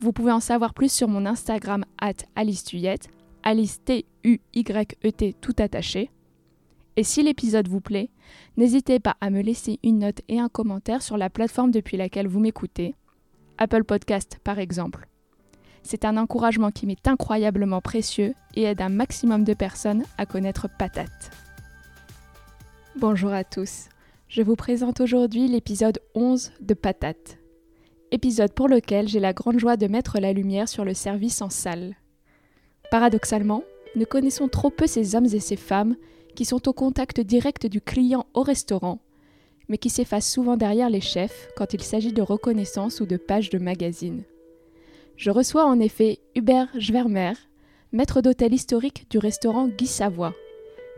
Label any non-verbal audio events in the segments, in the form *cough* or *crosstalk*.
Vous pouvez en savoir plus sur mon Instagram at Alice Tuyette, Alice T-U-Y-E-T tout attaché. Et si l'épisode vous plaît, n'hésitez pas à me laisser une note et un commentaire sur la plateforme depuis laquelle vous m'écoutez, Apple Podcast par exemple. C'est un encouragement qui m'est incroyablement précieux et aide un maximum de personnes à connaître Patate. Bonjour à tous, je vous présente aujourd'hui l'épisode 11 de Patate. Épisode pour lequel j'ai la grande joie de mettre la lumière sur le service en salle. Paradoxalement, nous connaissons trop peu ces hommes et ces femmes qui sont au contact direct du client au restaurant, mais qui s'effacent souvent derrière les chefs quand il s'agit de reconnaissance ou de pages de magazines. Je reçois en effet Hubert Schwermer, maître d'hôtel historique du restaurant Guy Savoie,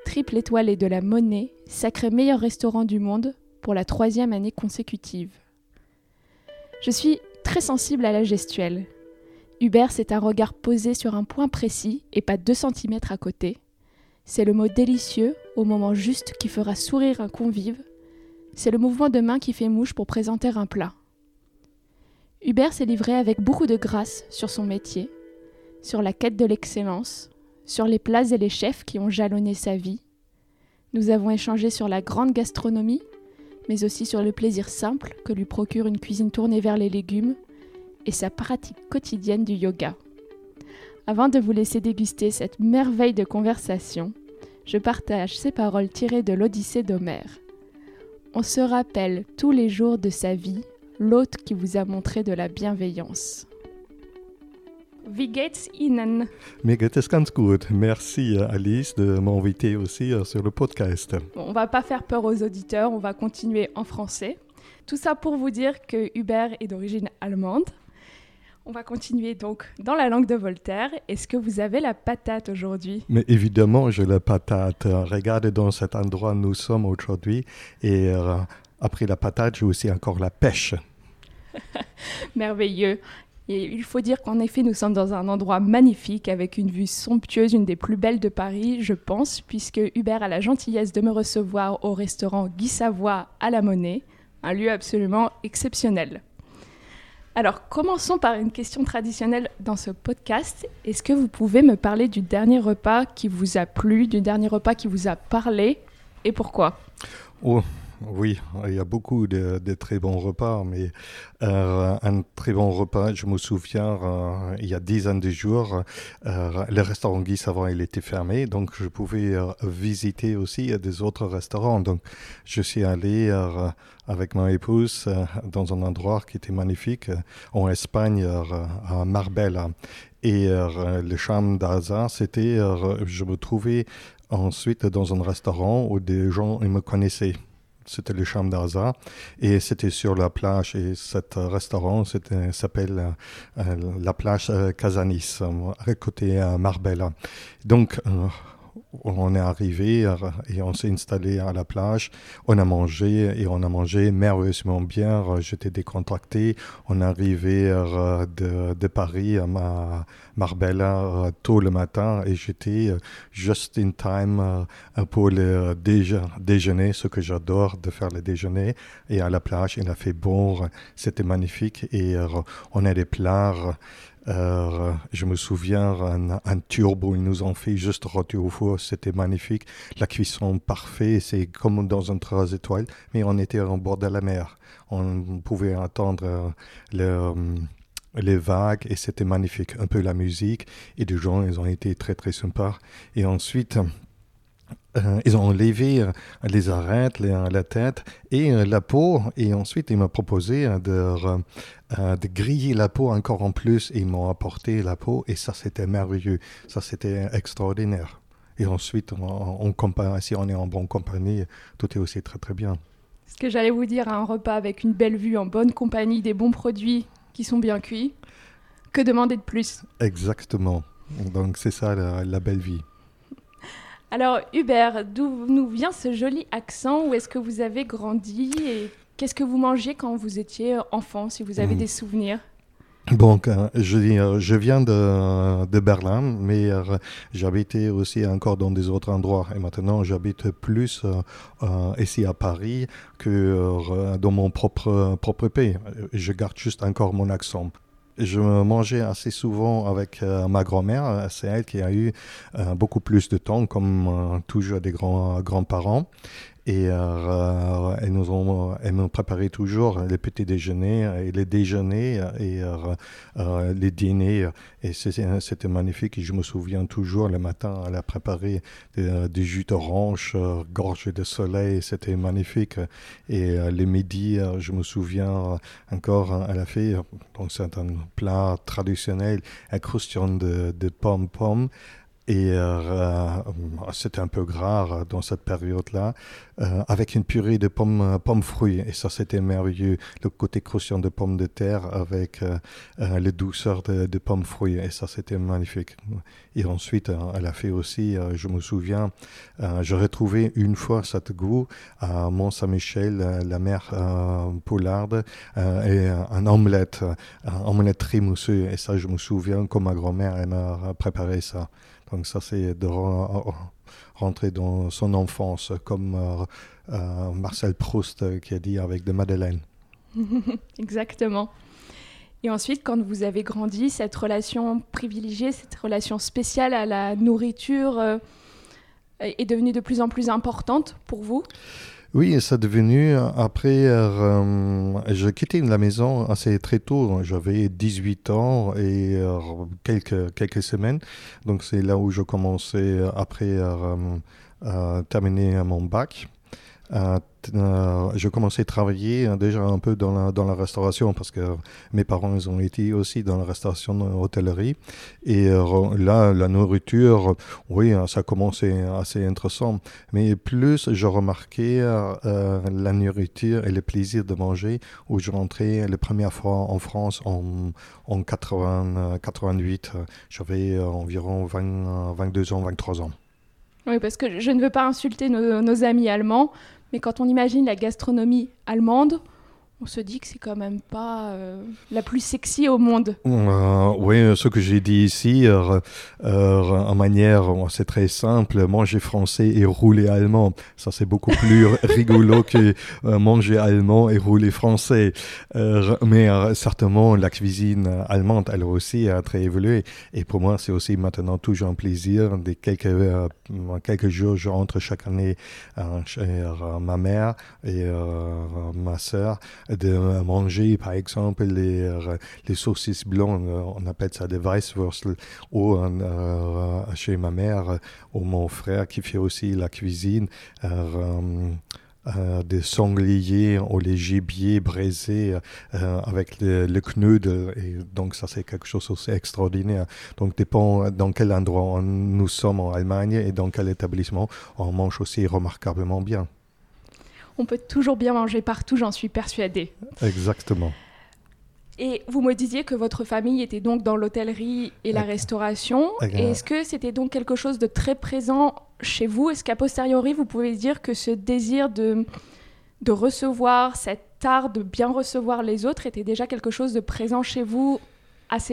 triple étoilé de la Monnaie, sacré meilleur restaurant du monde pour la troisième année consécutive. Je suis très sensible à la gestuelle. Hubert, c'est un regard posé sur un point précis et pas deux centimètres à côté. C'est le mot délicieux au moment juste qui fera sourire un convive. C'est le mouvement de main qui fait mouche pour présenter un plat. Hubert s'est livré avec beaucoup de grâce sur son métier, sur la quête de l'excellence, sur les plats et les chefs qui ont jalonné sa vie. Nous avons échangé sur la grande gastronomie, mais aussi sur le plaisir simple que lui procure une cuisine tournée vers les légumes et sa pratique quotidienne du yoga. Avant de vous laisser déguster cette merveille de conversation, je partage ces paroles tirées de l'Odyssée d'Homère. On se rappelle tous les jours de sa vie l'hôte qui vous a montré de la bienveillance. Wie geht's Ihnen? Mir geht es ganz gut. Merci Alice de m'inviter aussi euh, sur le podcast. Bon, on va pas faire peur aux auditeurs, on va continuer en français. Tout ça pour vous dire que Hubert est d'origine allemande. On va continuer donc dans la langue de Voltaire. Est-ce que vous avez la patate aujourd'hui? Mais évidemment, j'ai la patate. Regardez dans cet endroit où nous sommes aujourd'hui. Et euh, après la patate, j'ai aussi encore la pêche. *laughs* Merveilleux. Et il faut dire qu'en effet, nous sommes dans un endroit magnifique avec une vue somptueuse, une des plus belles de Paris, je pense, puisque Hubert a la gentillesse de me recevoir au restaurant Guy Savoie à la Monnaie, un lieu absolument exceptionnel. Alors, commençons par une question traditionnelle dans ce podcast. Est-ce que vous pouvez me parler du dernier repas qui vous a plu, du dernier repas qui vous a parlé et pourquoi? Oh, oui, il y a beaucoup de, très bons repas, mais euh, un très bon repas, je me souviens, euh, il y a dix ans de jours, euh, le restaurant Guy Savant, il était fermé, donc je pouvais visiter aussi des autres restaurants. Donc je suis allé avec ma épouse dans un endroit qui était magnifique, en Espagne, à Marbella. Et le charme d'Aza, c'était, je me trouvais ensuite dans un restaurant où des gens ils me connaissaient c'était le Champ d'Aza, et c'était sur la plage. Et cet restaurant s'appelle euh, euh, la plage euh, Casanis, à côté à Marbella. Donc, on est arrivé et on s'est installé à la plage. On a mangé et on a mangé merveilleusement bien. J'étais décontracté. On est arrivé de, de Paris à Marbella tôt le matin et j'étais just in time pour le déjeuner, ce que j'adore de faire le déjeuner. Et à la plage, il a fait bon, c'était magnifique et on a des plats euh, je me souviens, un, turbo, ils nous ont fait juste rôti au four, c'était magnifique. La cuisson parfaite, c'est comme dans un 3 étoiles, mais on était en bord de la mer. On pouvait entendre euh, le, euh, les vagues et c'était magnifique. Un peu la musique et les gens, ils ont été très très sympas. Et ensuite, euh, ils ont enlevé euh, les arêtes, la tête et euh, la peau. Et ensuite, ils m'ont proposé de, de, griller la peau encore en plus. Ils m'ont apporté la peau. Et ça, c'était merveilleux. Ça, c'était extraordinaire. Et ensuite, on, on, si on est en bonne compagnie, tout est aussi très, très bien. Ce que j'allais vous dire, un repas avec une belle vue, en bonne compagnie, des bons produits qui sont bien cuits. Que demander de plus? Exactement. Donc c'est ça la, belle vie. Alors Hubert, d'où nous vient ce joli accent? Où est-ce que vous avez grandi? Et qu'est-ce que vous mangiez quand vous étiez enfant, si vous avez hmm. des souvenirs? Bon, je, je viens de, de Berlin, mais euh, j'habitais aussi encore dans des autres endroits. Et maintenant, j'habite plus euh, euh, ici à Paris que dans mon propre, propre pays. Je garde juste encore mon accent. Je mangeais assez souvent avec ma grand-mère. C'est elle qui a eu beaucoup plus de temps, comme toujours des grands, grands-parents. Et euh, elles nous ont, elles m'ont préparé toujours les petits déjeuners et les déjeuners et euh, les dîners. Et c'était magnifique. Et je me souviens toujours le matin, elle a préparé des, jus d'orange euh, gorgés de soleil. C'était magnifique. Et les midis, je me souviens encore, elle a fait donc c'est un plat traditionnel, un de, de pommes-pommes. Et euh, c'était un peu gras dans cette période-là, euh, avec une purée de pommes, pommes fruits. Et ça, c'était merveilleux. Le côté croustillant de pommes de terre avec euh, les douceurs de, pommes fruits. Et ça, c'était magnifique. Et ensuite, elle a fait aussi, je me souviens, j'ai retrouvé une fois cette goût à Mont-Saint-Michel, la mer Poularde, et un omelette, un omelette très mousseux. Et ça, je me souviens, comme ma grand-mère, elle m'a préparé ça. Donc ça, c'est de rentrer dans son enfance, comme euh, euh, Marcel Proust qui a dit avec de Madeleine. *laughs* Exactement. Et ensuite, quand vous avez grandi, cette relation privilégiée, cette relation spéciale à la nourriture euh, est devenue de plus en plus importante pour vous? Oui, c'est devenu, après, euh, j'ai quitté la maison assez très tôt, j'avais 18 ans et euh, quelques, quelques semaines, donc c'est là où je commençais après à terminer mon bac. Euh, euh, je commençais à travailler euh, déjà un peu dans la, restauration parce que mes parents ils ont été aussi dans la restauration hôtellerie et là la nourriture oui ça commençait assez intéressant. Mais plus je remarquais la nourriture et le plaisir de manger où je rentrais la première fois en France en, en 80, 88 j'avais environ 20, 22 ans 23 ans. Oui, parce que je ne veux pas insulter nos amis allemands, mais quand on imagine la gastronomie allemande, on se dit que c'est quand même pas euh, la plus sexy au monde. Euh, oui, ce que j'ai dit ici, euh, en manière, c'est très simple, manger français et rouler allemand. Ça, c'est beaucoup plus *laughs* rigolo que manger allemand et rouler français. mais certainement, la cuisine allemande, elle aussi a très évolué. Et pour moi, c'est aussi maintenant toujours un plaisir. Des quelques, quelques jours, je rentre chaque année chez ma mère et ma soeur de manger, par exemple, les, euh, les saucisses blondes, euh, on appelle ça des Weisswurstel, ou euh, chez ma mère ou mon frère qui fait aussi la cuisine. des sangliers ou les gibiers braisés avec le, le Et donc, ça, c'est quelque chose aussi extraordinaire. Donc, dépend dans quel endroit nous sommes en Allemagne et dans quel établissement, on mange aussi remarquablement bien on peut toujours bien manger partout, j'en suis persuadée. Exactement. Et vous me disiez que votre famille était donc dans l'hôtellerie et la restauration. Est-ce que c'était donc quelque chose de très présent chez vous? Est-ce qu'à posteriori, vous pouvez dire que ce désir de, de recevoir, cet art de bien recevoir les autres était déjà quelque chose de présent chez vous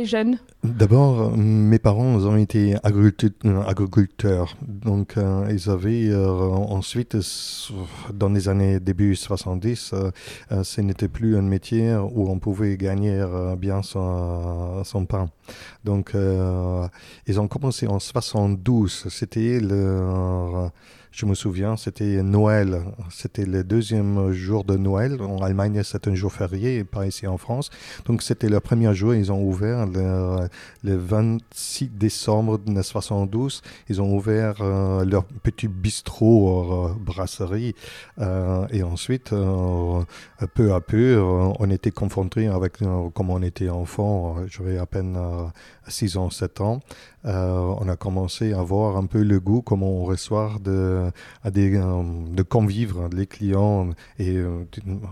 jeune D'abord, mes parents ont été agriculteurs. Donc, euh, ils avaient euh, ensuite, dans les années début 70, euh, ce n'était plus un métier où on pouvait gagner bien son, son pain. Donc, ils ont commencé en 72. C'était le je me souviens, c'était Noël. C'était le deuxième jour de Noël. En Allemagne, c'est un jour férié, pas ici en France. Donc, c'était le premier jour. Ils ont ouvert le, 26 décembre 1972. Ils ont ouvert euh, leur petit bistrot, euh, brasserie. Euh, et ensuite, peu à peu, on était confrontés avec, comme on était enfant, j'avais à peine 6 ans, 7 ans, euh, on a commencé à voir un peu le goût, comment on reçoit de, à des, euh, de les clients. Et euh,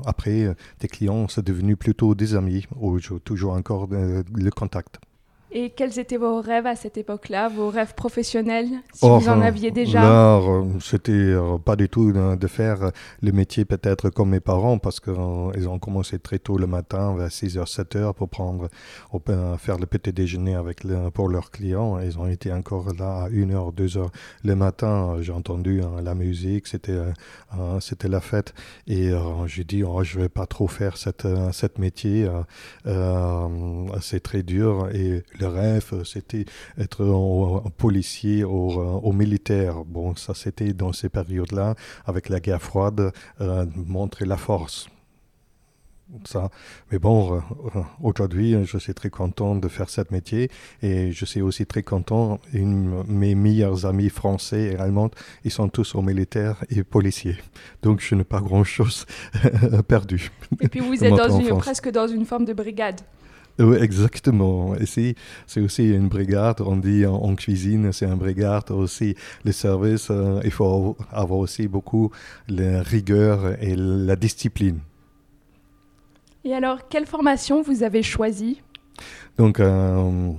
après, des clients, c'est devenu plutôt des amis, ou toujours encore le contact. Et quels étaient vos rêves à cette époque-là, vos rêves professionnels, si vous en aviez déjà Là, c'était pas du tout de faire le métier peut-être comme mes parents, parce qu'ils ont commencé très tôt le matin, vers 6h, 7h, pour prendre, faire le petit déjeuner avec pour leurs clients. Ils ont été encore là à 1h, 2h le matin. J'ai entendu hein, la musique, c'était c'était la fête. Et j'ai dit, oh, je vais pas trop faire cette, cette métier, c'est très dur. Et le rêve, c'était être un, policier ou, au militaire. Bon, ça c'était dans ces périodes-là, avec la guerre froide, euh, montrer la force. Ça. Mais bon, euh, euh, aujourd'hui, je suis très content de faire ce métier et je suis aussi très content. Une, mes meilleurs amis français et allemands, ils sont tous au militaire et policiers. Donc, je n'ai pas grand-chose *laughs* perdu. Et puis, vous êtes dans presque dans une forme de brigade. Oui, exactement. Ici, c'est aussi une brigade. On dit en, cuisine, c'est une brigade aussi. Le service, euh, il faut avoir aussi beaucoup la rigueur et la discipline. Et alors, quelle formation vous avez choisie? Donc, euh,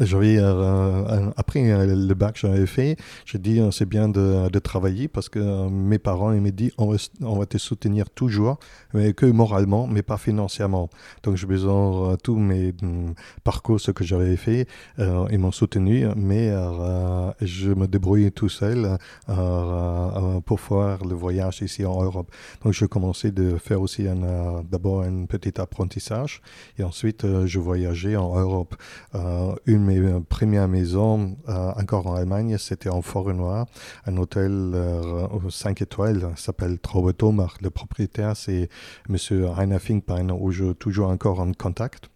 j'avais, euh, euh, après euh, le bac que j'avais fait, j'ai dit c'est bien de, de, travailler parce que mes parents ils m'ont dit on va, te soutenir toujours, mais que moralement, mais pas financièrement. Donc je besoin tous mes mm, parcours, ce que j'avais fait, ils m'ont soutenu, mais je me débrouille tout seul pour faire le voyage ici en Europe. Donc je commençais de faire aussi d'abord un petit apprentissage et ensuite je voyageais en Europe de mes premières maisons, euh, encore en Allemagne, c'était en Forêt-Noire, un hôtel 5 euh, étoiles, s'appelle Traubetomach. Le propriétaire, c'est M. Heiner Finkbein, où je toujours encore en contact.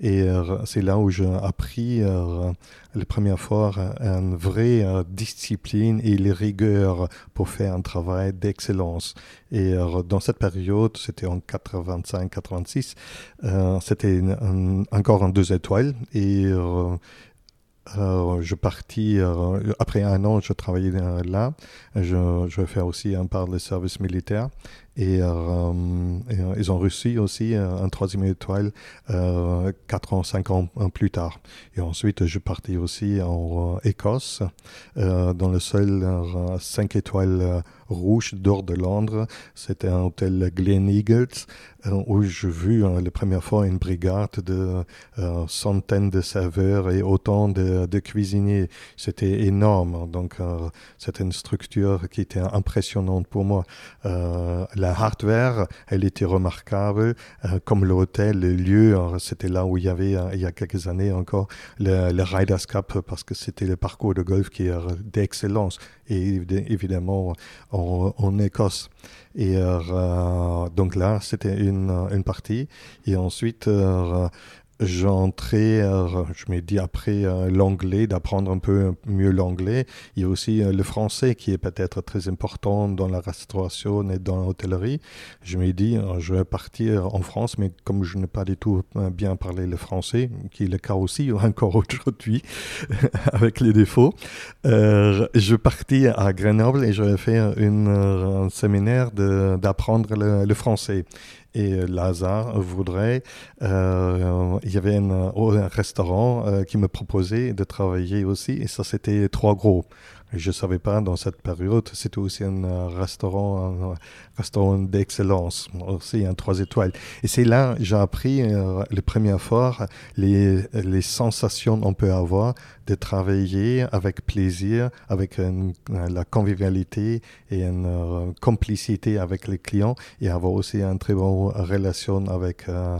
Et euh, c'est là où j'ai appris euh, la première fois une vraie euh, discipline et les rigueurs pour faire un travail d'excellence. Et dans cette période, c'était en 85-86, c'était encore en deux étoiles. Et je partis, après un an, je travaillais là. Je, je vais faire aussi un part de service militaire. Et, euh, euh, ils ont reçu aussi euh, un troisième étoile euh, 4 ans, 5 ans plus tard. Et ensuite, je partis aussi en Écosse, dans le seul 5 étoiles rouge d'or de Londres. C'était un hôtel Glen Eagles où j'ai vu la première fois une brigade de centaines de serveurs et autant de, cuisiniers. C'était énorme. Donc, c'était une structure qui était impressionnante pour moi. La hardware, elle était remarquable, euh, comme l'hôtel, le lieu, c'était là où il y avait, euh, il y a quelques années encore, le, le Riders Cup, parce que c'était le parcours de golf qui est d'excellence, et évidemment en, Écosse. Et euh, donc là, c'était une, une, partie. Et ensuite, j'entrais, euh, je me dis après euh, l'anglais, d'apprendre un peu mieux l'anglais. Il y a aussi euh, le français qui est peut-être très important dans la restauration et dans l'hôtellerie. Je me dis, je vais partir en France, mais comme je n'ai pas du tout bien parlé le français, qui est le cas aussi *laughs* encore aujourd'hui, *laughs* avec les défauts, je partis à Grenoble et je vais faire une, un séminaire d'apprendre le français et euh, Lazare voudrait. Euh, il y avait un, un restaurant euh, qui me proposait de travailler aussi, et ça c'était trop gros. Je ne savais pas dans cette période, c'était aussi un restaurant, un restaurant d'excellence, aussi un trois étoiles. Et c'est là j'ai appris euh, les premières fois les, sensations qu'on peut avoir de travailler avec plaisir, avec la convivialité et une euh, complicité avec les clients et avoir aussi une très bonne relation avec, euh,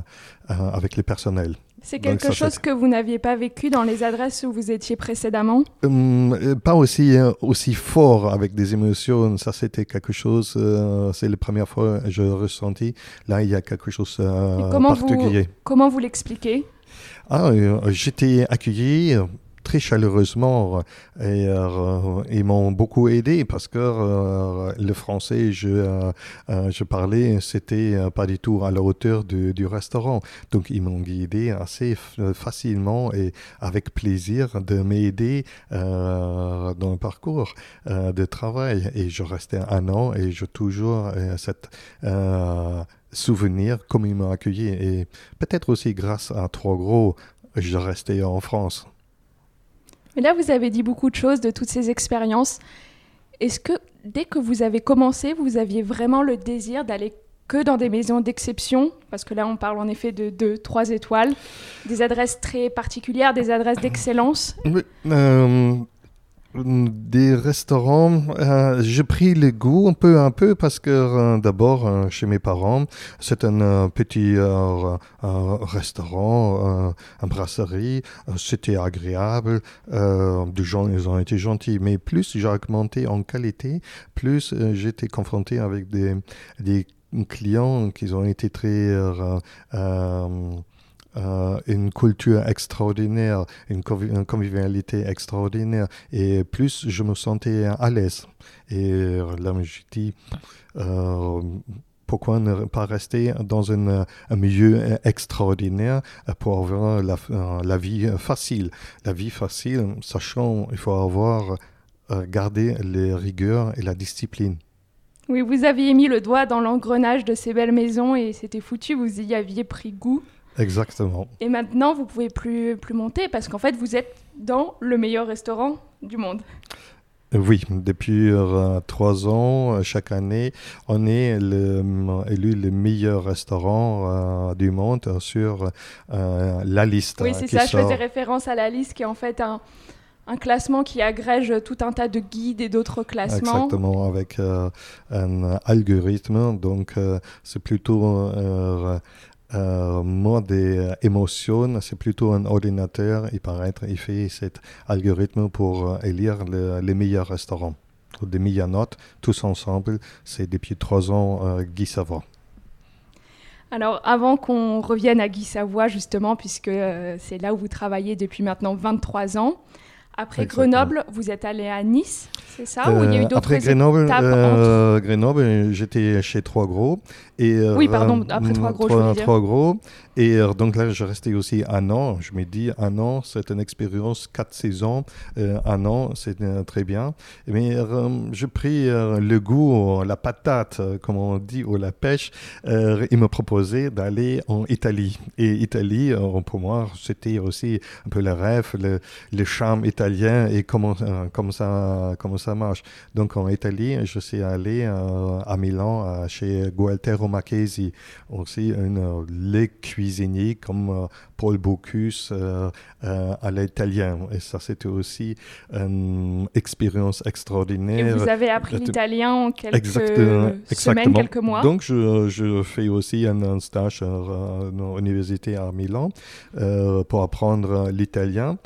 avec les personnels. C'est quelque chose que vous n'aviez pas vécu dans les adresses où vous étiez précédemment hum, euh, Pas aussi, euh, aussi fort avec des émotions. Ça, c'était quelque chose, euh, c'est la première fois que je ressenti. Là, il y a quelque chose de particulier. comment vous l'expliquez? Ah, J'étais accueilli très chaleureusement et euh, ils m'ont beaucoup aidé parce que euh, le français je, euh, je parlais c'était pas du tout à la hauteur du, restaurant. Donc ils m'ont guidé assez facilement et avec plaisir de m'aider dans le parcours de travail. Et je restais un an et je toujours cette souvenir comme ils m'ont accueilli. Et peut-être aussi grâce à Trois Gros je restais en France. Mais là, vous avez dit beaucoup de choses de toutes ces expériences. Est-ce que dès que vous avez commencé, vous aviez vraiment le désir d'aller que dans des maisons d'exception, parce que là on parle en effet de deux, trois étoiles, des adresses très particulières, des adresses d'excellence. Euh, des restaurants, euh, j'ai pris le goût un peu, un peu parce que euh, d'abord euh, chez mes parents, c'est un petit restaurant, une brasserie, c'était agréable, des gens ils ont été gentils, mais plus j'ai augmenté en qualité, plus j'étais confronté avec des clients qui ont été très euh, une culture extraordinaire, une, convivialité extraordinaire. Et plus je me sentais à l'aise. Et là, je dis, euh, pourquoi ne pas rester dans un milieu extraordinaire pour avoir la, la, vie facile? La vie facile, sachant il faut avoir euh, gardé les rigueurs et la discipline. Oui, vous aviez mis le doigt dans l'engrenage de ces belles maisons et c'était foutu, vous y aviez pris goût. Exactement. Et maintenant, vous pouvez plus, plus monter parce qu'en fait, vous êtes dans le meilleur restaurant du monde. Oui, depuis euh, trois ans, euh, chaque année, on est le, élu le meilleur restaurant euh, du monde sur la liste. Oui, c'est ça, je faisais référence à la liste qui est en fait un, un classement qui agrège tout un tas de guides et d'autres classements. Exactement, avec un algorithme. Donc, c'est plutôt euh, mode émotion, c'est plutôt un ordinateur. Il paraît il fait cet algorithme pour euh, élire les meilleurs restaurants, ou des meilleures notes, tous ensemble. C'est depuis trois ans euh, Guy Savoie. Alors, avant qu'on revienne à Guy Savoie, justement, puisque euh, c'est là où vous travaillez depuis maintenant 23 ans, après Grenoble, vous êtes allé à Nice, c'est ça Ou il y a eu d'autres Après Grenoble, Grenoble j'étais chez Trois Gros. Et, oui, pardon, après Trois Gros, dire. Trois Gros. Et euh, donc là, je restais aussi un an. Je me dis, un an, c'est une expérience, quatre saisons. Euh, un an, c'est euh, très bien. Mais je pris le goût, la patate, comme on dit, ou la pêche. il me proposait d'aller en Italie. Et Italie, pour moi, c'était aussi un peu le rêve, le, le charme italien et comment, comment, ça, comment ça marche. Donc en Italie, je suis allé à Milan chez Gualtero Aussi une, les cuisiniers comme euh, Paul Bocuse euh, euh, à l'italien. Et ça, c'était aussi une expérience extraordinaire. Et vous avez appris l'italien en quelques semaines, quelques mois? Donc, je, je fais aussi un, stage à l'université à Milan pour apprendre l'italien.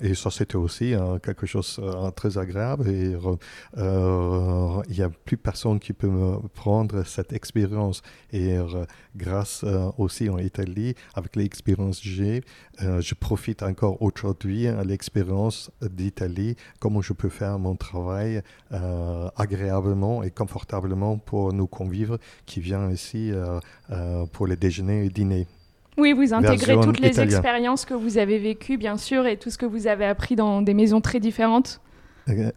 Et ça, c'était aussi quelque chose de très agréable. Et il n'y a plus personne qui peut me prendre cette expérience. Et grâce aussi en Italie, avec l'expérience j'ai, euh, je profite encore aujourd'hui à l'expérience d'Italie, comment je peux faire mon travail euh, agréablement et confortablement pour nos convives qui viennent ici euh, pour les déjeuners et dîner. Oui, vous intégrez toutes les expériences que vous avez vécues, bien sûr, et tout ce que vous avez appris dans des maisons très différentes.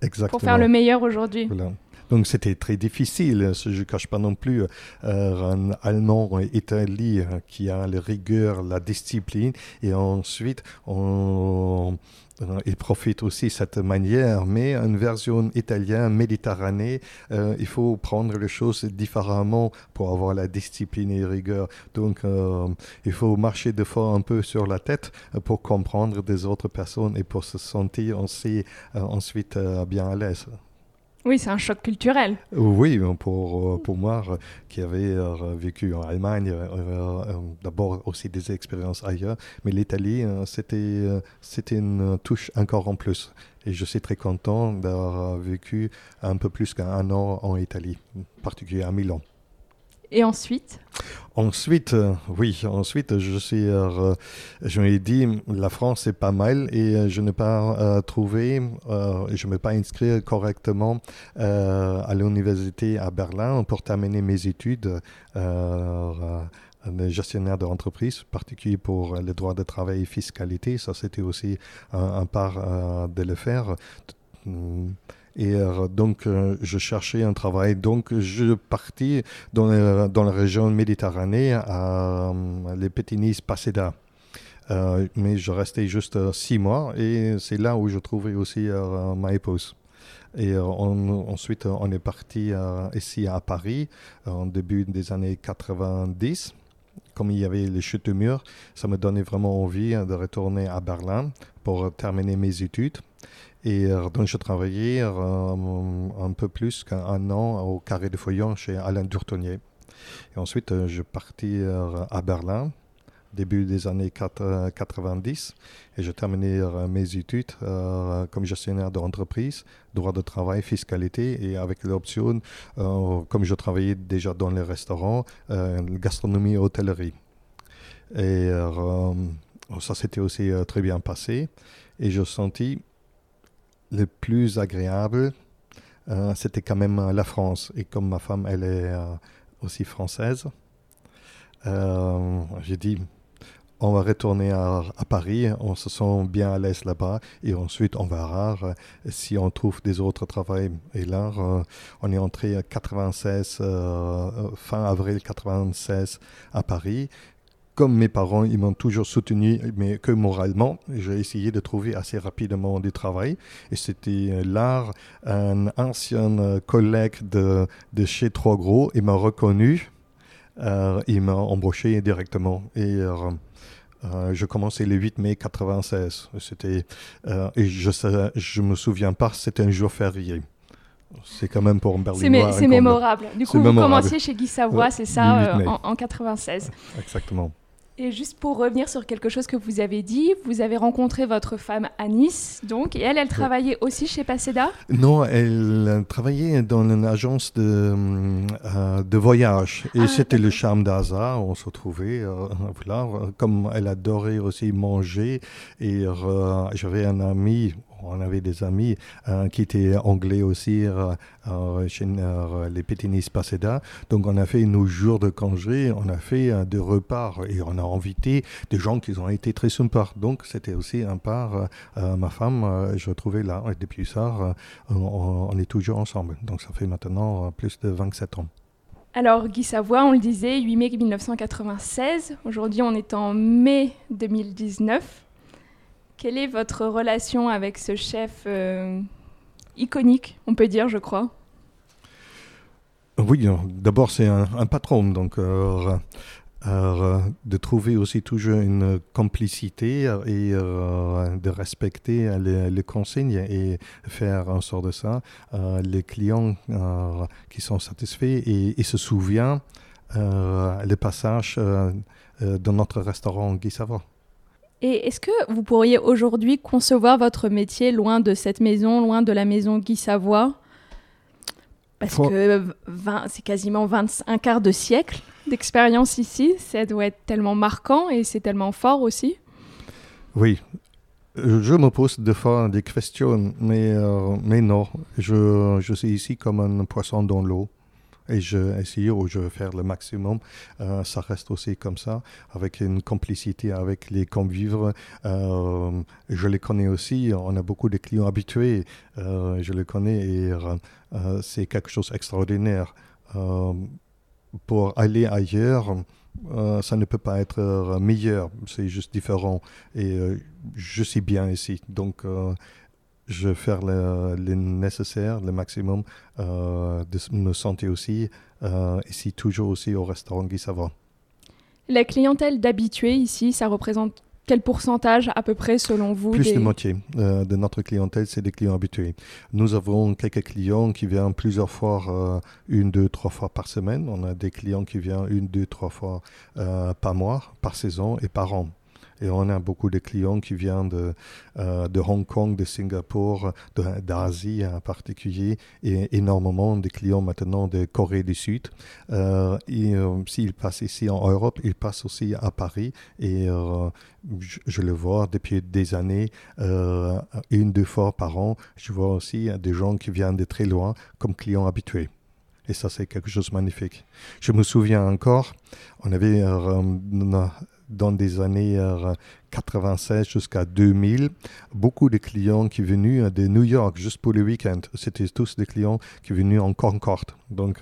Exactement. Pour faire le meilleur aujourd'hui. Voilà. Donc c'était très difficile. Je ne cache pas non plus euh, un Allemand en Italie euh, qui a la rigueur, la discipline, et ensuite on, il profite aussi de cette manière, mais une version italienne, méditerranée, il faut prendre les choses différemment pour avoir la discipline et rigueur. Donc, il faut marcher de fois un peu sur la tête pour comprendre des autres personnes et pour se sentir aussi, ensuite bien à l'aise. Oui, c'est un choc culturel. Oui, pour, euh, pour moi, euh, qui avait euh, vécu en Allemagne, d'abord aussi des expériences ailleurs, mais l'Italie, c'était, une touche encore en plus. Et je suis très content d'avoir vécu un peu plus qu'un an en Italie, particulièrement à Milan. Et ensuite? Ensuite, euh, oui, ensuite, je suis, euh, je me dit, la France c'est pas mal et euh, je n'ai pas trouvé, je ne me pas inscrit correctement à l'université à Berlin pour terminer mes études de gestionnaire d'entreprise, particulier pour les droits de travail et fiscalité. Ça, c'était aussi un, un part de le faire. Et euh, donc, euh, je cherchais un travail. Donc, je partis dans, dans la région Méditerranée, à euh, les Pétinis Paseda. mais je restais juste six mois et c'est là où je trouvais aussi ma épouse. Et ensuite, on est parti ici à Paris en début des années 90 comme il y avait les chutes de mur, ça me donnait vraiment envie de retourner à Berlin pour terminer mes études. Et euh, donc, je travaillais euh, un peu plus qu'un an au Carré de Foyon chez Alain Durtonnier. Et ensuite, euh, je partis à Berlin, début des années 90, et je terminais mes études comme gestionnaire d'entreprise, droit de travail, fiscalité, et avec l'option, comme je travaillais déjà dans les restaurants, gastronomie et hôtellerie. Et ça s'était aussi très bien passé, et je sentis le plus agréable, euh, c'était quand même euh, la France. Et comme ma femme, elle est euh, aussi française, j'ai dit, on va retourner à, Paris, on se sent bien à l'aise là-bas, et ensuite on verra si on trouve des autres travaux. Et là, on est entré à 96, fin avril 96 à Paris, comme mes parents, ils m'ont toujours soutenu, mais que moralement, j'ai essayé de trouver assez rapidement du travail. Et c'était euh, là, un ancien euh, collègue de, de chez Trois Gros, il m'a reconnu, euh, il m'a embauché directement. Et euh, je commençais le 8 mai 96. C'était, et je je me souviens pas, c'était un jour férié. C'est quand même pour un Berlinois. C'est mémorable. Du coup, vous commenciez chez Guy Savoie, c'est ça, en, en 96. Exactement. Et juste pour revenir sur quelque chose que vous avez dit, vous avez rencontré votre femme à Nice, donc, et elle, elle travaillait aussi chez Paseda? Non, elle travaillait dans une agence de, euh, de voyage. Et ah, c'était le charme d'Aza, on se retrouvait. Euh, voilà, comme elle adorait aussi manger. Et euh, j'avais un ami, on avait des amis euh, qui étaient anglais aussi euh, euh, chez les Pétinis Paseda. Donc on a fait nos jours de congé, on a fait des repas et on a invité des gens qui ont été très sympas. Donc c'était aussi un part, ma femme, je trouvais là. Et depuis ça, on, est toujours ensemble. Donc ça fait maintenant plus de 27 ans. Alors, Guy Savoie, on le disait, 8 mai 1996. Aujourd'hui, on est en mai 2019. Quelle est votre relation avec ce chef euh, iconique, on peut dire, je crois? Oui, d'abord c'est un, patron, donc euh, euh, de trouver aussi toujours une complicité et de respecter les, consignes et faire en sorte de ça. les clients qui sont satisfaits et, se souviennent le passage de notre restaurant Guy Savoie. Et est-ce que vous pourriez aujourd'hui concevoir votre métier loin de cette maison, loin de la maison Guy Savoie? Parce que c'est quasiment 25, un quart de siècle d'expérience ici, ça doit être tellement marquant et c'est tellement fort aussi. Oui, je me pose des fois des questions, mais, euh, mais non, je, je suis ici comme un poisson dans l'eau et je essayer ou je vais faire le maximum. Euh, ça reste aussi comme ça, avec une complicité avec les convives. Euh, je les connais aussi. On a beaucoup de clients habitués. Euh, je les connais et c'est quelque chose d'extraordinaire. pour aller ailleurs, ça ne peut pas être meilleur. C'est juste différent. Et je suis bien ici. Donc, je vais faire le, nécessaire, le maximum, euh, de me sentir aussi euh, ici, toujours aussi au restaurant Guy Savant. La clientèle d'habitués ici, ça représente quel pourcentage à peu près selon vous Plus de moitié euh, de notre clientèle, c'est des clients habitués. Nous avons quelques clients qui viennent plusieurs fois, une, deux, trois fois par semaine. On a des clients qui viennent une, deux, trois fois par mois, par saison et par an. Et on a beaucoup de clients qui viennent de, euh, de Hong Kong, de Singapour, d'Asie en particulier, et énormément de clients maintenant de Corée du Sud. Euh, et euh, s'ils passent ici en Europe, ils passent aussi à Paris. Et je, le vois depuis des années, une, deux fois par an. Je vois aussi des gens qui viennent de très loin comme clients habitués. Et ça, c'est quelque chose de magnifique. Je me souviens encore, on avait dans des années 96 jusqu'à 2000, beaucoup de clients qui venaient de New York juste pour le week-end. C'était tous des clients qui venaient en Concorde. Donc,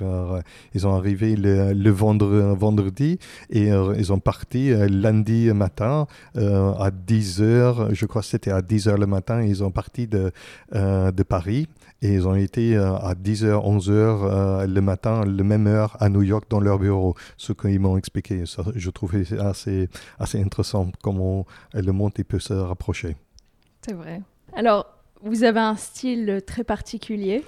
ils sont arrivés le, vendredi et ils sont partis lundi matin à 10 h Je crois que c'était à 10 h le matin. Ils sont partis de, de Paris et ils ont été à 10h, 11h le matin, la même heure à New York dans leur bureau. Ce qu'ils m'ont expliqué, je trouvais assez, assez intéressant comment le monde peut se rapprocher. C'est vrai. Alors, vous avez un style très particulier.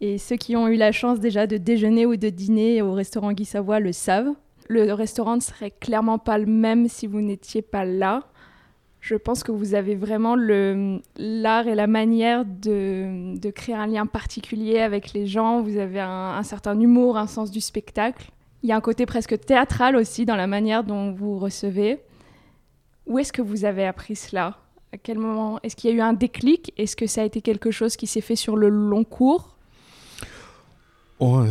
Et ceux qui ont eu la chance déjà de déjeuner ou de dîner au restaurant Guy Savoie le savent. Le restaurant ne serait clairement pas le même si vous n'étiez pas là. Je pense que vous avez vraiment l'art et la manière de, créer un lien particulier avec les gens. Vous avez un, certain humour, un sens du spectacle. Il y a un côté presque théâtral aussi dans la manière dont vous recevez. Où est-ce que vous avez appris cela? À quel moment? Est-ce qu'il y a eu un déclic? Est-ce que ça a été quelque chose qui s'est fait sur le long cours? Oh,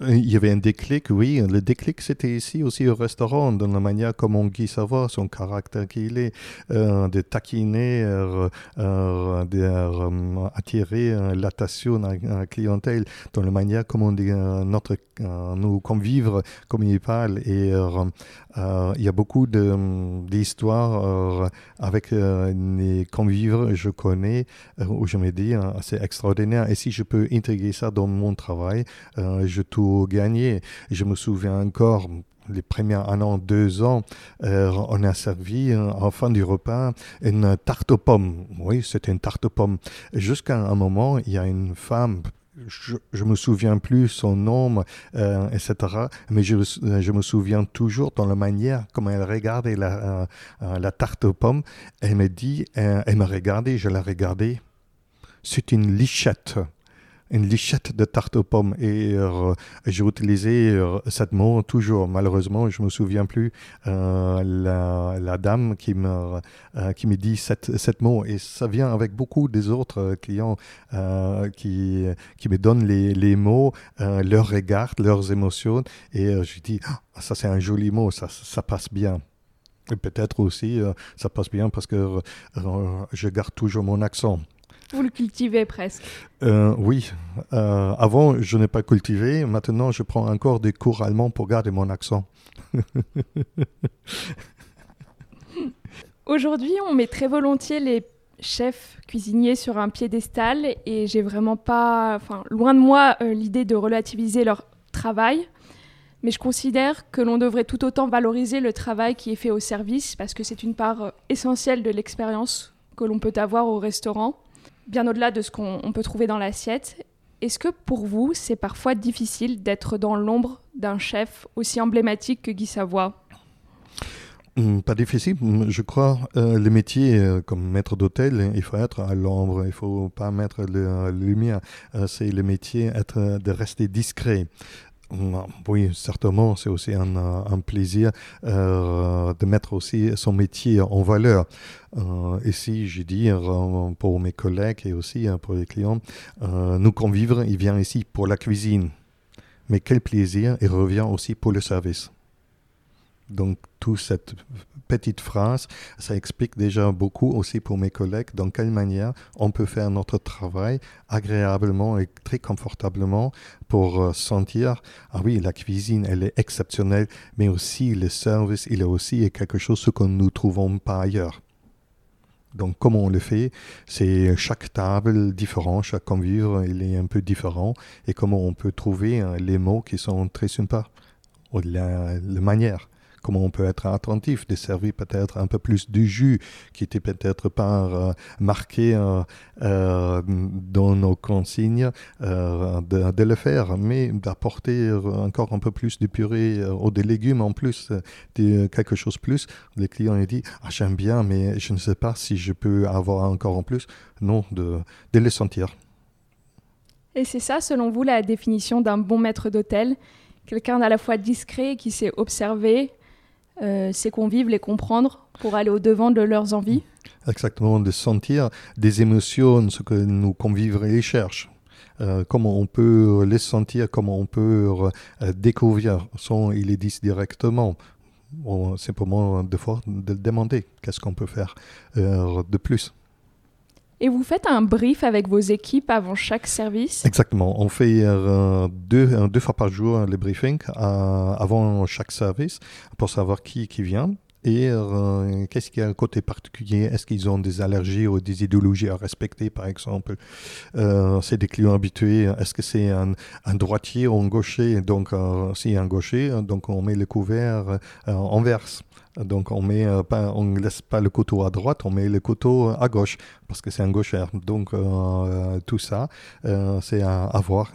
il y avait un déclic, oui. Le déclic, c'était ici aussi au restaurant, dans la manière comme on Guy savoir son caractère qu'il est, euh, de taquiner, euh, euh, d'attirer l'attention à la clientèle, dans la manière comme on dit, notre, nous convivre, comme il parle. Et il y a beaucoup d'histoires avec les convivres, je connais, où je me dis, c'est extraordinaire. Et si je peux intégrer ça dans mon travail, je trouve gagné. Je me souviens encore, les premiers un an, deux ans, euh, on a servi euh, en fin du repas une tarte aux pommes. Oui, c'était une tarte aux pommes. Jusqu'à un moment, il y a une femme je, ne me souviens plus son nom, euh, etc. Mais je, je, me souviens toujours dans la manière comme elle regardait la, la tarte aux pommes. Elle me dit, elle m'a regardé, je la regardais. C'est une lichette une lichette de tarte aux pommes. Et euh, j'ai utilisé euh, cette mot toujours. Malheureusement, je me souviens plus euh, la, la, dame qui me, qui me dit cette, cette mot. Et ça vient avec beaucoup des autres clients qui, qui me donnent les, les mots, leurs regards, leurs émotions. Et je dis, ah, ça c'est un joli mot, ça, ça passe bien. Et peut-être aussi, ça passe bien parce que je garde toujours mon accent. Vous le cultivez presque. Euh, oui. Euh, avant, je n'ai pas cultivé. Maintenant, je prends encore des cours allemands pour garder mon accent. *laughs* Aujourd'hui, on met très volontiers les chefs cuisiniers sur un piédestal et j'ai vraiment pas, enfin, loin de moi euh, l'idée de relativiser leur travail. Mais je considère que l'on devrait tout autant valoriser le travail qui est fait au service parce que c'est une part essentielle de l'expérience que l'on peut avoir au restaurant bien au-delà de ce qu'on peut trouver dans l'assiette. Est-ce que pour vous, c'est parfois difficile d'être dans l'ombre d'un chef aussi emblématique que Guy Savoie? Hmm, pas difficile, je crois. Euh, le métier euh, comme maître d'hôtel, il faut être à l'ombre, il faut pas mettre la lumière. Euh, c'est le métier être, de rester discret. Oui, certainement, c'est aussi un, un plaisir euh, de mettre aussi son métier en valeur. Euh, ici, je dis euh, pour mes collègues et aussi pour les clients, euh, nous convivre, il vient ici pour la cuisine. Mais quel plaisir, il revient aussi pour le service. Donc, toute cette petite phrase, ça explique déjà beaucoup aussi pour mes collègues dans quelle manière on peut faire notre travail agréablement et très confortablement pour euh, sentir, ah oui, la cuisine, elle est exceptionnelle, mais aussi le service, il est aussi quelque chose que nous ne trouvons pas ailleurs. Donc, comment on le fait? C'est chaque table différent, chaque convive, il est un peu différent, et comment on peut trouver hein, les mots qui sont très sympas, ou la manière? Comment on peut être attentif, de servir peut-être un peu plus du jus qui était peut-être pas euh, marqué euh, euh, dans nos consignes, de, le faire, mais d'apporter encore un peu plus de purée ou des légumes en plus, de quelque chose plus. Les clients ont dit ah, j'aime bien, mais je ne sais pas si je peux avoir encore en plus. Non, de, de sentir. Et c'est ça, selon vous, la définition d'un bon maître d'hôtel? Quelqu'un à la fois discret qui sait observer, euh, ces convives, les comprendre pour aller au-devant de leurs envies Exactement, de sentir des émotions, ce que nos convives les cherchent. Euh, comment on peut les sentir, comment on peut euh, découvrir, sans ils les disent directement. simplement de demander qu'est-ce qu'on peut faire de plus. Et vous faites un brief avec vos équipes avant chaque service? Exactement. On fait deux, deux, fois par jour le briefing avant chaque service pour savoir qui, qui vient et euh, qu'est-ce qu'il y a un côté particulier? Est-ce qu'ils ont des allergies ou des idéologies à respecter, par exemple? Euh, C'est des clients habitués. Est-ce que c'est un, droitier ou un gaucher? Donc, euh, si un gaucher, donc on met le couvert en verse. Donc on met euh, pas, on laisse pas le couteau à droite, on met le couteau à gauche parce que c'est un gaucher. Donc euh, euh, tout ça, c'est à, voir.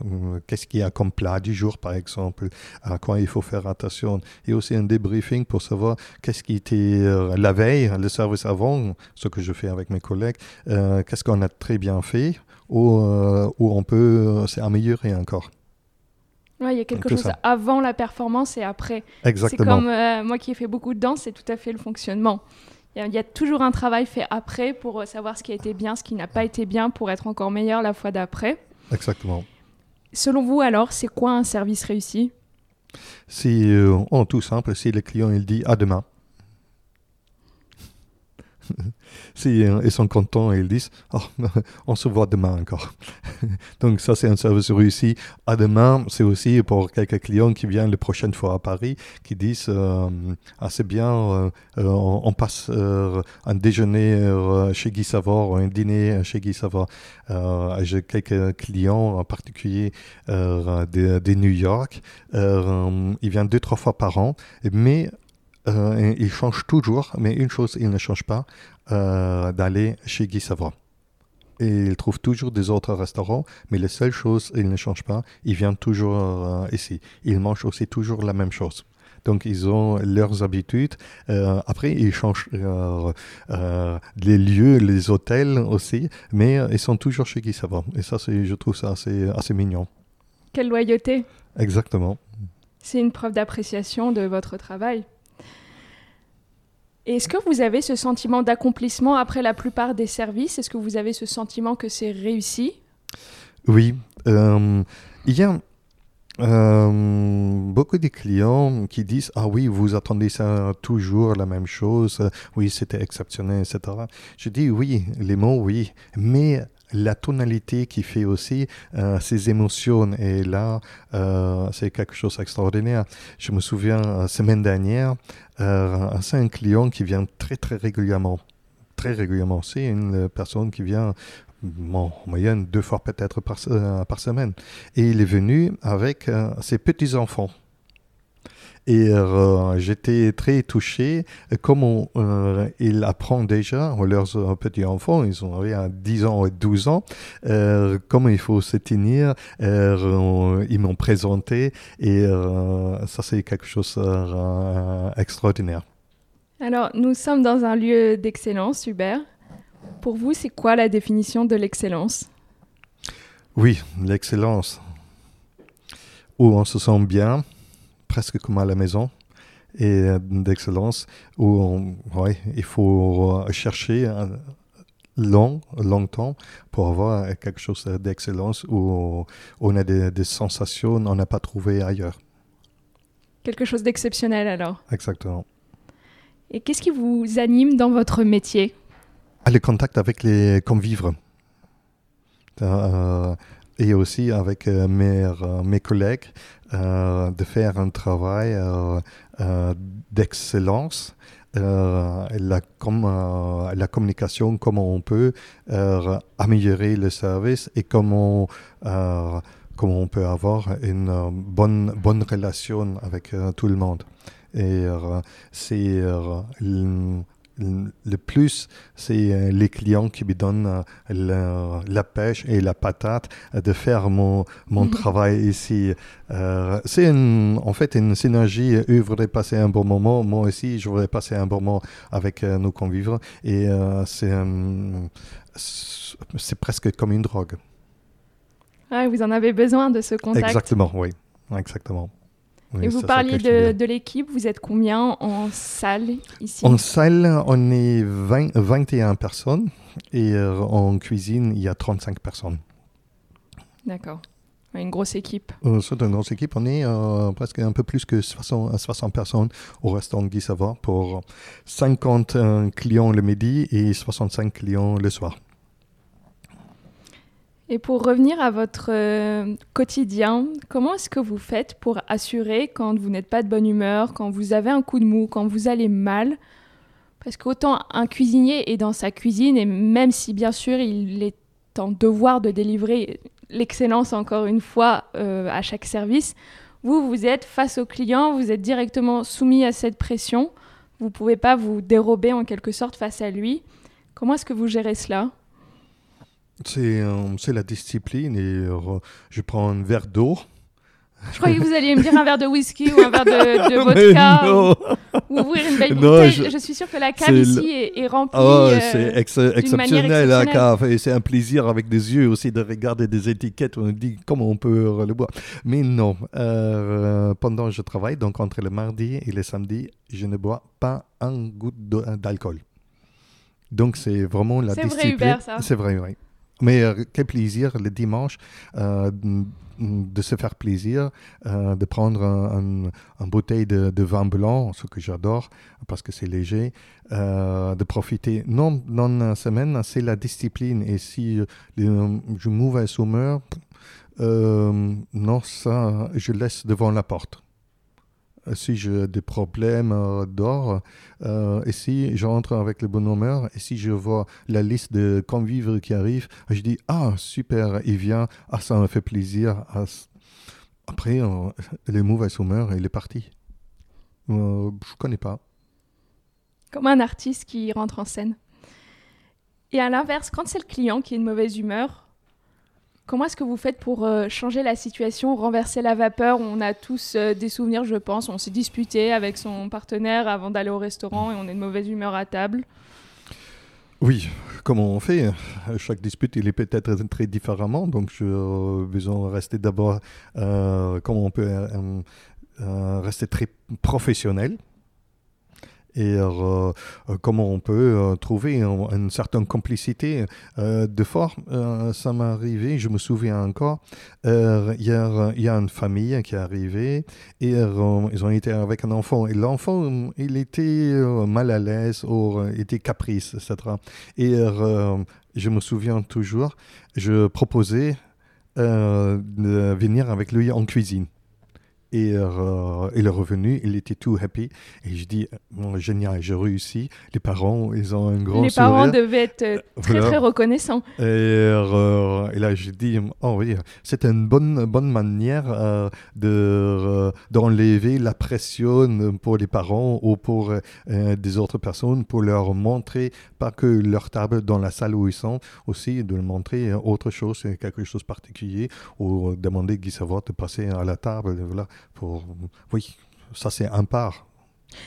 Qu'est-ce qu'il y a comme plat du jour, par exemple, à quoi il faut faire attention. Et aussi un débriefing pour savoir qu'est-ce qui était la veille, le service avant, ce que je fais avec mes collègues, qu'est-ce qu'on a très bien fait ou, où on peut s'améliorer encore. Ouais, il y a quelque chose avant la performance et après. Exactement. C'est comme euh, moi qui ai fait beaucoup de danse, c'est tout à fait le fonctionnement. Il y, a toujours un travail fait après pour euh, savoir ce qui a été bien, ce qui n'a pas été bien, pour être encore meilleur la fois d'après. Exactement. Selon vous, alors, c'est quoi un service réussi? C'est euh, en tout simple, si le client il dit à demain. *laughs* si ils sont contents et ils disent oh, *laughs* on se voit demain encore. *laughs* Donc ça c'est un service réussi. À demain, c'est aussi pour quelques clients qui viennent la prochaine fois à Paris, qui disent euh, ah c'est bien, euh, euh, on, passe un déjeuner chez Guy Savard, un dîner chez Guy Savard. J'ai quelques clients en particulier de, New York. ils viennent deux trois fois par an, mais euh, il change toujours, mais une chose, il ne change pas, euh, d'aller chez Guy Savoie. Et il trouve toujours des autres restaurants, mais la seule chose, il ne change pas, il vient toujours euh, ici. Il mange aussi toujours la même chose. Donc, ils ont leurs habitudes. après, ils changent les lieux, les hôtels aussi, mais ils sont toujours chez Guy Savoie. Et ça, je trouve ça assez, assez mignon. Quelle loyauté Exactement. C'est une preuve d'appréciation de votre travail. Est-ce que vous avez ce sentiment d'accomplissement après la plupart des services? Est-ce que vous avez ce sentiment que c'est réussi? Oui. Euh, il y a euh, beaucoup de clients qui disent Ah oui, vous attendez ça toujours la même chose, oui, c'était exceptionnel, etc. Je dis Oui, les mots, oui, mais la tonalité qui fait aussi euh, ses émotions. Et là, euh, c'est quelque chose d'extraordinaire. Je me souviens, la semaine dernière, euh, c'est un client qui vient très, très régulièrement. Très régulièrement. C'est une personne qui vient en moyenne deux fois peut-être par, par, semaine. Et il est venu avec ses petits-enfants. Et euh, j'étais très touché comment euh, ils apprennent déjà, leurs euh, petits-enfants, ils ont 10 ans et 12 ans, comment il faut se tenir. ils m'ont présenté et ça, c'est quelque chose d'extraordinaire. Alors, nous sommes dans un lieu d'excellence, Hubert. Pour vous, c'est quoi la définition de l'excellence? Oui, l'excellence. Où on se sent bien, presque comme à la maison et euh, d'excellence où il faut euh, chercher long, longtemps pour avoir quelque chose d'excellence où on a des, sensations qu'on n'a pas trouvées ailleurs. Quelque chose d'exceptionnel alors. Exactement. Et qu'est-ce qui vous anime dans votre métier? Le contact avec les convivres. Euh, et aussi avec mes, mes collègues euh, de faire un travail euh, euh, d'excellence. la, com la communication, comment on peut améliorer le service et comment, comment on peut avoir une bonne, bonne relation avec tout le monde. Et c'est le plus, c'est euh, les clients qui me donnent euh, la, pêche et la patate de faire mon, mon mhm. travail ici. Euh, c'est en fait une synergie. Eux voudraient passer un bon moment, moi aussi, je voudrais passer un bon moment avec nos convives. Et c'est, c'est presque comme une drogue. Ah, vous en avez besoin de ce contact. Exactement, oui. Exactement et vous parliez de, de l'équipe, vous êtes combien en salle ici? En salle, on est 20, 21 personnes et euh, en cuisine, il y a 35 personnes. D'accord. Une grosse équipe. c'est une grosse équipe. On est presque un peu plus que 60, 60 personnes au restaurant Guy Savoie pour 50 clients le midi et 65 clients le soir. Et pour revenir à votre euh, quotidien, comment est-ce que vous faites pour assurer quand vous n'êtes pas de bonne humeur, quand vous avez un coup de mou, quand vous allez mal? Parce qu'autant un cuisinier est dans sa cuisine, et même si bien sûr il est en devoir de délivrer l'excellence encore une fois euh, à chaque service, vous, vous êtes face au client, vous êtes directement soumis à cette pression, vous ne pouvez pas vous dérober en quelque sorte face à lui. Comment est-ce que vous gérez cela? C'est la discipline et euh, je prends un verre d'eau. Je croyais que vous alliez me dire un verre de whisky ou un verre de, *laughs* vodka ou, ouvrir une belle *laughs* bouteille. Je... suis sûr que la cave ici est, remplie. Oh, c'est exceptionnel la cave et c'est un plaisir avec des yeux aussi de regarder des étiquettes. On dit comment on peut le boire. Mais non, euh, pendant que je travaille, donc entre le mardi et le samedi, je ne bois pas un goutte d'alcool. Donc c'est vraiment la discipline. C'est vrai, Hubert, ça. C'est vrai, oui. Mais euh, quel plaisir le dimanche euh, de se faire plaisir, euh, de prendre une un, bouteille de, vin blanc, ce que j'adore parce que c'est léger, de profiter. Non, dans la semaine, c'est la discipline. Et si je mauvaise humeur, non, ça, je laisse devant la porte. Euh, si j'ai des problèmes euh, d'or, euh, et si j'entre avec le bon humeur, et si je vois la liste de convives qui arrivent, je dis Ah, super, il vient, ah, ça me fait plaisir. Ah, après, les mauvais humeur, il est parti. je ne connais pas. Comme un artiste qui rentre en scène. Et à l'inverse, quand c'est le client qui est de mauvaise humeur, Comment est-ce que vous faites pour euh, changer la situation, renverser la vapeur? On a tous euh, des souvenirs, je pense. On s'est disputé avec son partenaire avant d'aller au restaurant et on est de mauvaise humeur à table. Oui, comment on fait? Chaque dispute, il est peut-être très différemment. Donc, je euh, besoin rester d'abord, comment on peut rester très professionnel et euh, euh, comment on peut euh, trouver une, certaine complicité de forme. ça m'est arrivé, je me souviens encore, hier, il y a une famille qui est arrivée et ils ont été avec un enfant et l'enfant, il était mal à l'aise ou était caprice, etc. Et je me souviens toujours, je proposais de venir avec lui en cuisine. Et euh, il est revenu, il était tout happy. Et je dis, génial, j'ai réussi. Les parents, ils ont un grand Les parents devaient être euh, très, très reconnaissants. Et, euh, et, là, je dis, oh oui, c'est une bonne, bonne manière de, d'enlever la pression pour les parents ou pour des autres personnes, pour leur montrer, pas que leur table dans la salle où ils sont, aussi de leur montrer autre chose, quelque chose de particulier, ou demander Guy Savoir de passer à la table. Voilà pour... Oui, ça c'est un part.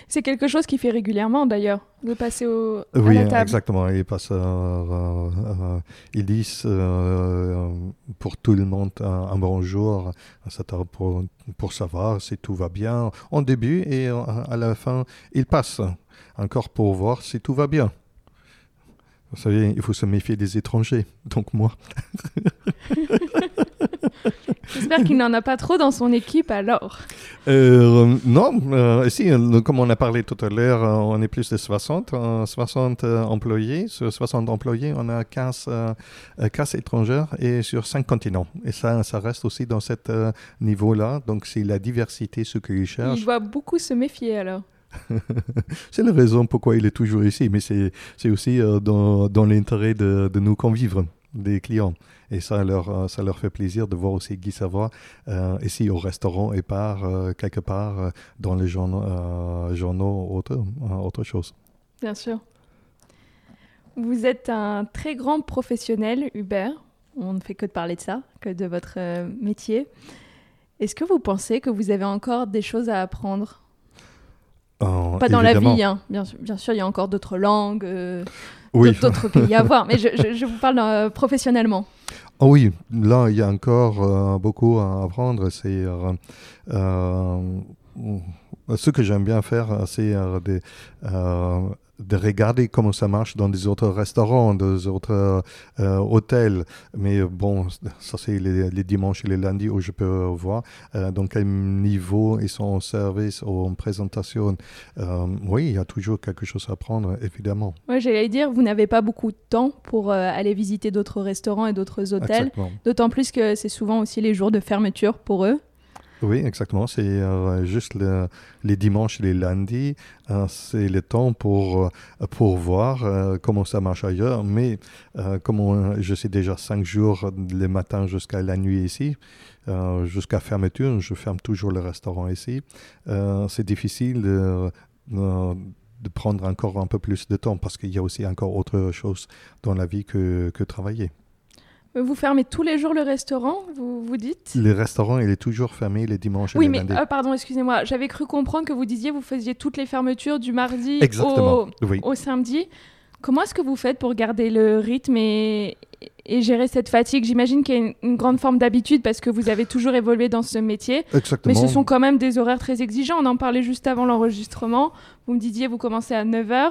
C'est quelque chose qu'il fait régulièrement d'ailleurs, de passer au, à oui, la table. exactement. Il passe, euh, euh, euh ils disent pour tout le monde un, bonjour, pour, pour savoir si tout va bien en début et à la fin, il passe encore pour voir si tout va bien. Vous savez, il faut se méfier des étrangers, donc moi. *laughs* J'espère qu'il n'en a pas trop dans son équipe alors. Euh, non, euh, si, euh, comme on a parlé tout à l'heure, on est plus de 60, 60 employés. Sur 60 employés, on a 15, 15 étrangers et sur 5 continents. Et ça, ça reste aussi dans ce niveau-là. Donc, c'est la diversité, ce qu'ils cherchent. Il doit beaucoup se méfier alors. *laughs* c'est la raison pourquoi il est toujours ici, mais c'est aussi dans, dans l'intérêt de, de nous convivre, des clients. Et ça leur, euh, ça leur fait plaisir de voir aussi Guy Savoie euh, ici au restaurant et par euh, quelque part dans les journaux, journaux autre, autre chose. Bien sûr. Vous êtes un très grand professionnel, Hubert. On ne fait que de parler de ça, que de votre métier. Est-ce que vous pensez que vous avez encore des choses à apprendre? Pas dans la vie, hein. bien, bien, sûr, il y a encore d'autres langues, *laughs* d'autres pays à voir, mais je, je vous parle professionnellement. Oh oui, là, il y a encore euh, beaucoup à apprendre. C'est euh, euh, ce que j'aime bien faire, c'est de regarder comment ça marche dans des autres restaurants, des autres euh, hôtels. Mais bon, ça c'est les, dimanches et les lundis où je peux voir euh, dans quel niveau ils sont en service ou en présentation. Euh, oui, il y a toujours quelque chose à prendre, évidemment. Oui, j'allais dire, vous n'avez pas beaucoup de temps pour aller visiter d'autres restaurants et d'autres hôtels. D'autant plus que c'est souvent aussi les jours de fermeture pour eux. Oui, exactement. C'est euh, juste les dimanches et les lundis. Euh, c'est le temps pour, euh, pour voir comment ça marche ailleurs. Mais comme je suis déjà cinq jours le matin jusqu'à la nuit ici, jusqu'à fermeture, je ferme toujours le restaurant ici. c'est difficile de, prendre encore un peu plus de temps parce qu'il y a aussi encore autre chose dans la vie que, que travailler. Vous fermez tous les jours le restaurant, vous, vous dites? Le restaurant, il est toujours fermé les dimanches et oui, les mais, euh, pardon, excusez-moi. J'avais cru comprendre que vous disiez vous faisiez toutes les fermetures du mardi au, au, samedi. Comment est-ce que vous faites pour garder le rythme et, et gérer cette fatigue? J'imagine qu'il y a une, grande forme d'habitude parce que vous avez toujours évolué dans ce métier. Exactement. Mais ce sont quand même des horaires très exigeants. On en parlait juste avant l'enregistrement. Vous me disiez vous commencez à 9h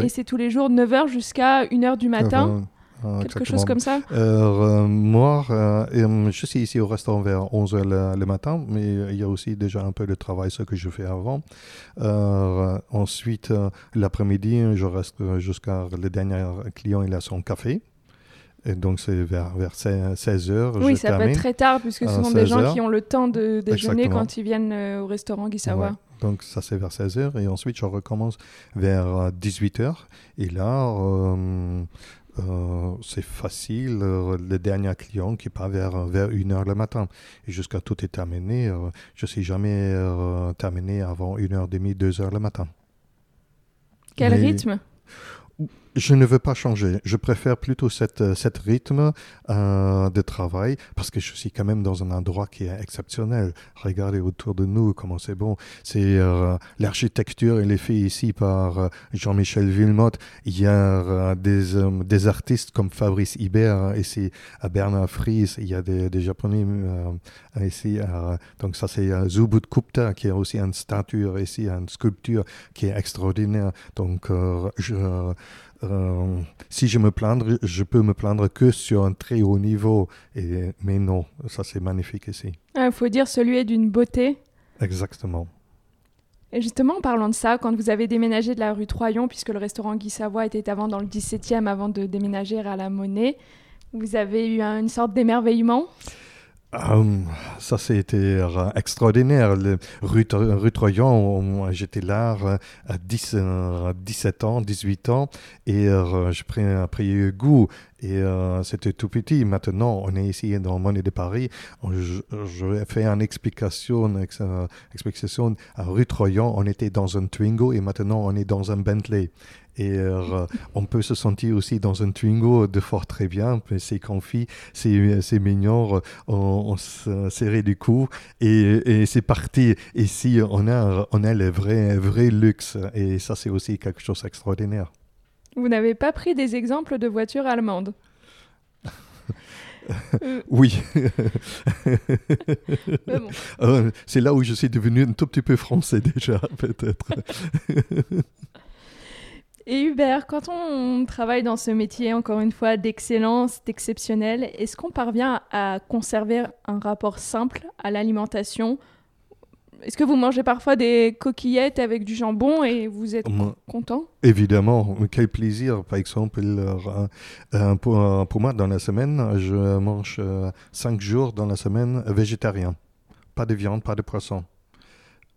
et c'est tous les jours 9h jusqu'à 1h du matin. Ah, Quelque chose comme ça euh, Moi, euh, je suis ici au restaurant vers 11h le, matin, mais il y a aussi déjà un peu de travail, ce que je fais avant. Euh, ensuite, l'après-midi, je reste jusqu'à le dernier client, il a son café. Et donc, c'est vers, vers 16 h Oui, ça peut être très tard, puisque ce sont des gens qui ont le temps de déjeuner quand ils viennent au restaurant Gisawa. Donc, ça, c'est vers 16 h Et ensuite, je recommence vers 18 h Et là, euh, c'est facile. Euh, le dernier client qui part vers, vers 1h le matin. Et jusqu'à tout est terminé, euh, je ne suis jamais terminé avant 1h30, 2h le matin. Quel rythme? Je ne veux pas changer. Je préfère plutôt cette, euh, cet rythme euh, de travail parce que je suis quand même dans un endroit qui est exceptionnel. Regardez autour de nous comment c'est bon. C'est euh, l'architecture, elle est faite ici par Jean-Michel Villemotte. Il y a des, des artistes comme Fabrice Hibert ici à Bernard Fries. Il y a des, des Japonais ici. donc ça c'est Zubut Gupta qui a aussi une statue ici, une sculpture qui est extraordinaire. Donc je euh, si je me plaindre, je peux me plaindre que sur un très haut niveau. Et, mais non, ça c'est magnifique ici. Il ah, faut dire celui est d'une beauté. Exactement. Et justement, en parlant de ça, quand vous avez déménagé de la rue Troyon, puisque le restaurant Guy Savoie était avant dans le 17e avant de déménager à la Monnaie, vous avez eu une sorte d'émerveillement? Um, ça, c'était extraordinaire. Le, rue, rue Troyon, j'étais là euh, à 10, 17 euh, ans, 18 ans, et euh, j'ai pris, pris goût. Et c'était tout petit. Maintenant, on est ici dans le Monnaie de Paris. Je, je fais une explication, explication à rue Troyon. On était dans un Twingo et maintenant on est dans un Bentley. Et euh, on peut se sentir aussi dans un Twingo de fort très bien. C'est confit, c'est mignon, on, on se serrait du cou et, et c'est parti. Ici, on a, on a le vrai, vrai luxe et ça, c'est aussi quelque chose d'extraordinaire. Vous n'avez pas pris des exemples de voitures allemandes? *laughs* Oui. Euh, c'est là où je suis devenu un tout petit peu français déjà, peut-être. *laughs* Et Hubert, quand on travaille dans ce métier, encore une fois, d'excellence, d'exceptionnel, est-ce qu'on parvient à conserver un rapport simple à l'alimentation? Est-ce que vous mangez parfois des coquillettes avec du jambon et vous êtes content? Évidemment, quel plaisir. Par exemple, euh, euh, pour, moi, dans la semaine, je mange euh, cinq jours dans la semaine végétarien. Pas de viande, pas de poisson.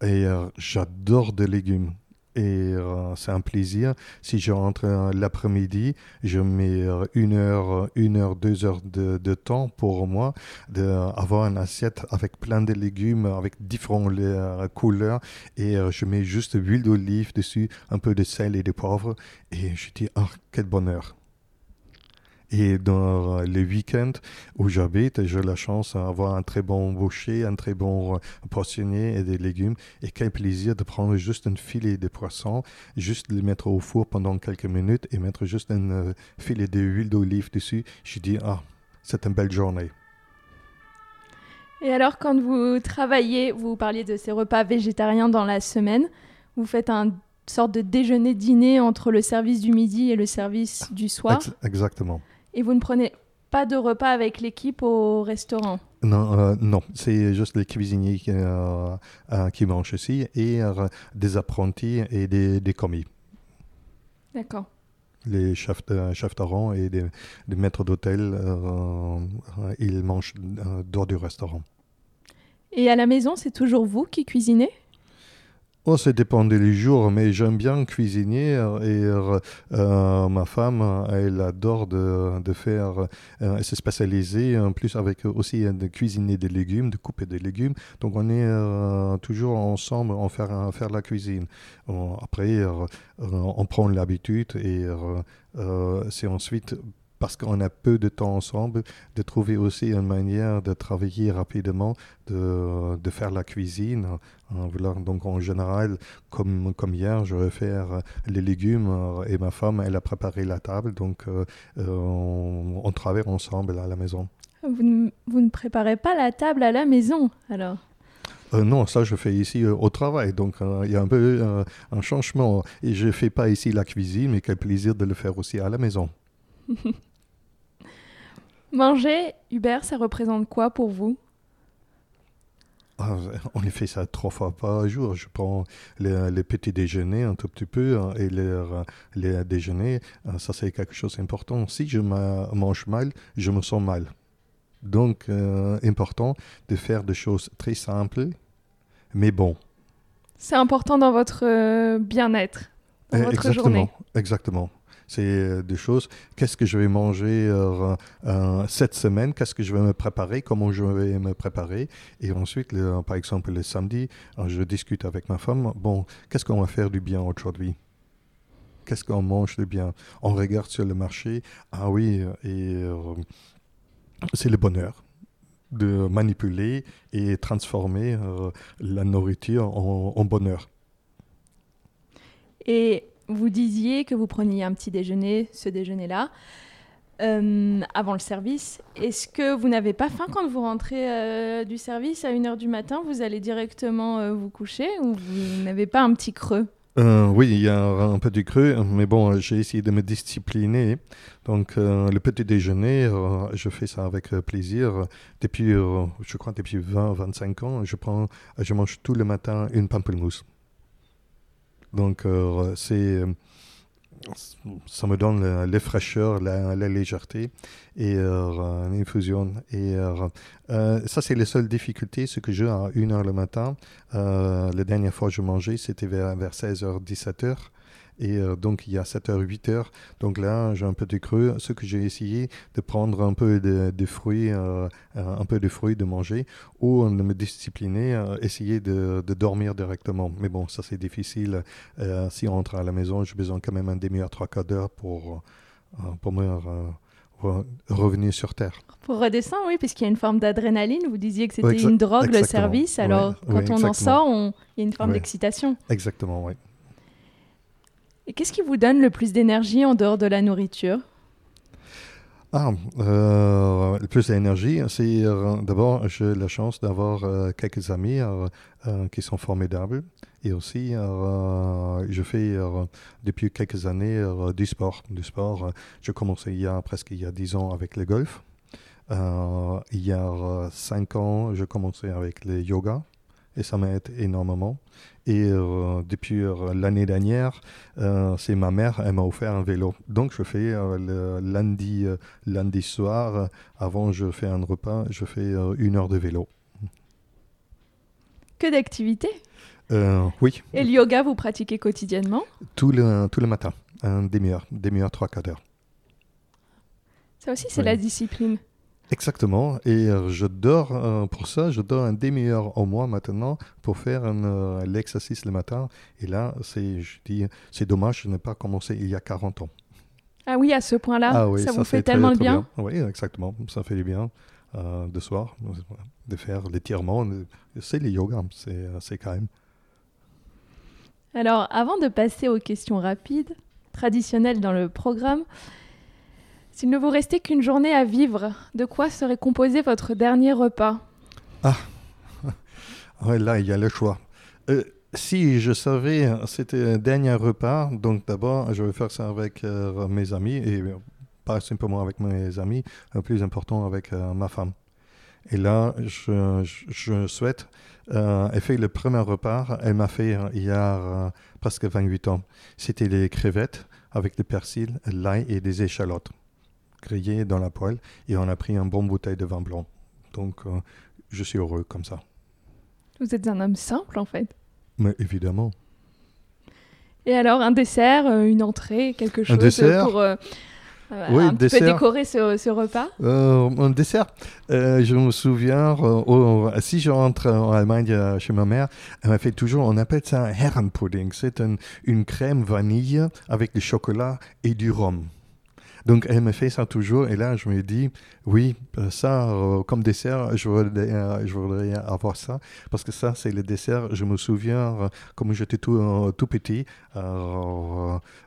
Et j'adore des légumes et euh, c'est un plaisir. Si je rentre euh, l'après-midi, je mets euh, une heure, une heure, deux heures de, de temps pour moi d'avoir une assiette avec plein de légumes, avec différentes couleurs et je mets juste l'huile d'olive dessus, un peu de sel et de poivre et je dis, ah, quel bonheur. Et dans les week-ends où j'habite, j'ai la chance d'avoir un très bon boucher, un très bon poissonnier et des légumes. Et quel plaisir de prendre juste un filet de poisson, juste le mettre au four pendant quelques minutes et mettre juste un euh, filet d'huile d'olive dessus. Je dis, ah, c'est une belle journée. Et alors, quand vous travaillez, vous parliez de ces repas végétariens dans la semaine, vous faites un sorte de déjeuner-dîner entre le service du midi et le service du soir. Ex- exactement. Et vous ne prenez pas de repas avec l'équipe au restaurant? Non, euh, non, c'est juste les cuisiniers qui, euh, euh, qui mangent ici et euh, des apprentis et des, des commis. D'accord. Les chefs de, chefs de rang et des, des maîtres d'hôtel, ils mangent dehors du restaurant. Et à la maison, c'est toujours vous qui cuisinez? Oh, ça dépend des jours, mais j'aime bien cuisiner euh, et euh, euh, ma femme, elle adore de, de faire, elle s'est spécialisée en plus avec aussi de cuisiner des légumes, de couper des légumes. Donc on est toujours ensemble en faire, en faire la cuisine. Après, on prend l'habitude et c'est ensuite parce qu'on a peu de temps ensemble, de trouver aussi une manière de travailler rapidement, de, de faire la cuisine. Donc en général, comme, comme hier, je vais faire les légumes euh, et ma femme, elle a préparé la table. Donc euh, euh, on, on travaille ensemble à la maison. vous ne, vous ne préparez pas la table à la maison, alors? Euh, non, ça je fais ici euh, au travail. Donc euh, il y a un peu un changement. Et je ne fais pas ici la cuisine, mais quel plaisir de le faire aussi à la maison. *laughs* Manger, Hubert, ça représente quoi pour vous? Ah, on fait ça trois fois par jour. Je prends les, les petits déjeuners un tout petit peu hein, et les, les déjeuners. euh, Ça, c'est quelque chose d'important. Si je ma- mange mal, je me sens mal. Donc, euh, important de faire des choses très simples, mais bon. C'est important dans votre euh, bien-être, dans Euh, votre exactement, journée. exactement. C'est euh, des choses. Qu'est-ce que je vais manger euh, euh, cette semaine? Qu'est-ce que je vais me préparer? Comment je vais me préparer? Et ensuite, par exemple, le samedi, je discute avec ma femme. Bon, qu'est-ce qu'on va faire du bien aujourd'hui? Qu'est-ce qu'on mange de bien? On regarde sur le marché. Ah oui, et c'est le bonheur de manipuler et transformer la nourriture en- en bonheur. Et vous disiez que vous preniez un petit déjeuner, ce déjeuner-là, euh, avant le service. Est-ce que vous n'avez pas faim quand vous rentrez euh, du service à 1h du matin? Vous allez directement euh, vous coucher ou vous n'avez pas un petit creux? Oui, il y a un du creux, mais bon, j'ai essayé de me discipliner. Donc, le petit déjeuner, je fais ça avec plaisir. Depuis, je crois, depuis 20-25 ans, je, prends, je mange tout le matin une pamplemousse. Donc, euh, c'est, ça me donne la, la fraîcheur, la, légèreté et euh, une infusion. Et euh, euh, ça, c'est la seule difficulté, ce que j'ai à 1h le matin. Euh, la dernière fois que je mangeais, c'était vers, vers 16h, 17h. Et euh, donc, il y a 7h, 8h. Donc là, j'ai un peu de creux. Ce que j'ai essayé de prendre un peu de, de fruits, euh, euh, un peu de fruits de manger, ou de me discipliner, essayer de, de dormir directement. Mais bon, ça c'est difficile. Si on rentre à la maison, j'ai besoin quand même un demi-heure, trois quarts d'heure pour, pour me re- revenir sur Terre. Pour redescendre, oui, puisqu'il y a une forme d'adrénaline. Vous disiez que c'était une drogue, le service. Alors, quand on en sort, on- il y a une forme d'excitation. Exactement, oui. Et qu'est-ce qui vous donne le plus d'énergie en dehors de la nourriture? Ah, euh, le plus d'énergie, c'est euh, d'abord, j'ai la chance d'avoir euh, quelques amis qui sont formidables. Et aussi, je fais depuis quelques années du sport. Du sport, j'ai commencé il y a presque il y a 10 ans avec le golf. Il y a 5 ans, j'ai commencé avec le yoga. Et ça m'aide énormément. Et euh, depuis euh, l'année dernière, euh, c'est ma mère, elle m'a offert un vélo. Donc je fais le lundi, lundi soir, avant je fais un repas, je fais une heure de vélo. Que d'activités? Oui, Et le yoga, vous pratiquez quotidiennement? Tout le, tout le matin, un demi-heure, demi-heure, trois quarts d'heure. Ça aussi, c'est Oui. la discipline. Exactement. Et euh, je dors euh, pour ça, je dors un demi-heure au mois maintenant pour faire un, euh, l'exercice le matin. Et là, c'est, je dis, c'est dommage, je n'ai pas commencé il y a 40 ans. Ah oui, à ce point-là, Ah oui, ça, vous fait tellement très bien. Oui, exactement. Ça fait du bien euh, de soir, de faire l'étirement. C'est le yoga, c'est, c'est quand même. Alors, avant de passer aux questions rapides, traditionnelles dans le programme, s'il ne vous restait qu'une journée à vivre, de quoi serait composé votre dernier repas *laughs* Ouais, là, il y a le choix. Euh, si je savais, c'était un dernier repas, donc d'abord, je vais faire ça avec mes amis, et pas simplement avec mes amis, le plus important avec ma femme. Et là, je, souhaite, elle fait le premier repas, elle m'a fait il y a presque 28 ans. C'était les crevettes avec du persil, l'ail et des échalotes grillées dans la poêle, et on a pris un bon bouteille de vin blanc. Donc, je suis heureux comme ça. Vous êtes un homme simple, en fait. Mais évidemment. Et alors, un dessert, euh, une entrée, quelque chose pour euh, euh, oui, un peu décorer ce, repas Un dessert, je me souviens, si je rentre en Allemagne chez ma mère, elle m'a fait toujours, on appelle ça un Herrenpudding. C'est une crème vanille avec du chocolat et du rhum. Donc, elle me fait ça toujours. Et là, je me dis, oui, euh, ça, euh, comme dessert, je voudrais, euh, je voudrais, avoir ça. Parce que ça, c'est le dessert. Je me souviens, comme j'étais tout, tout petit,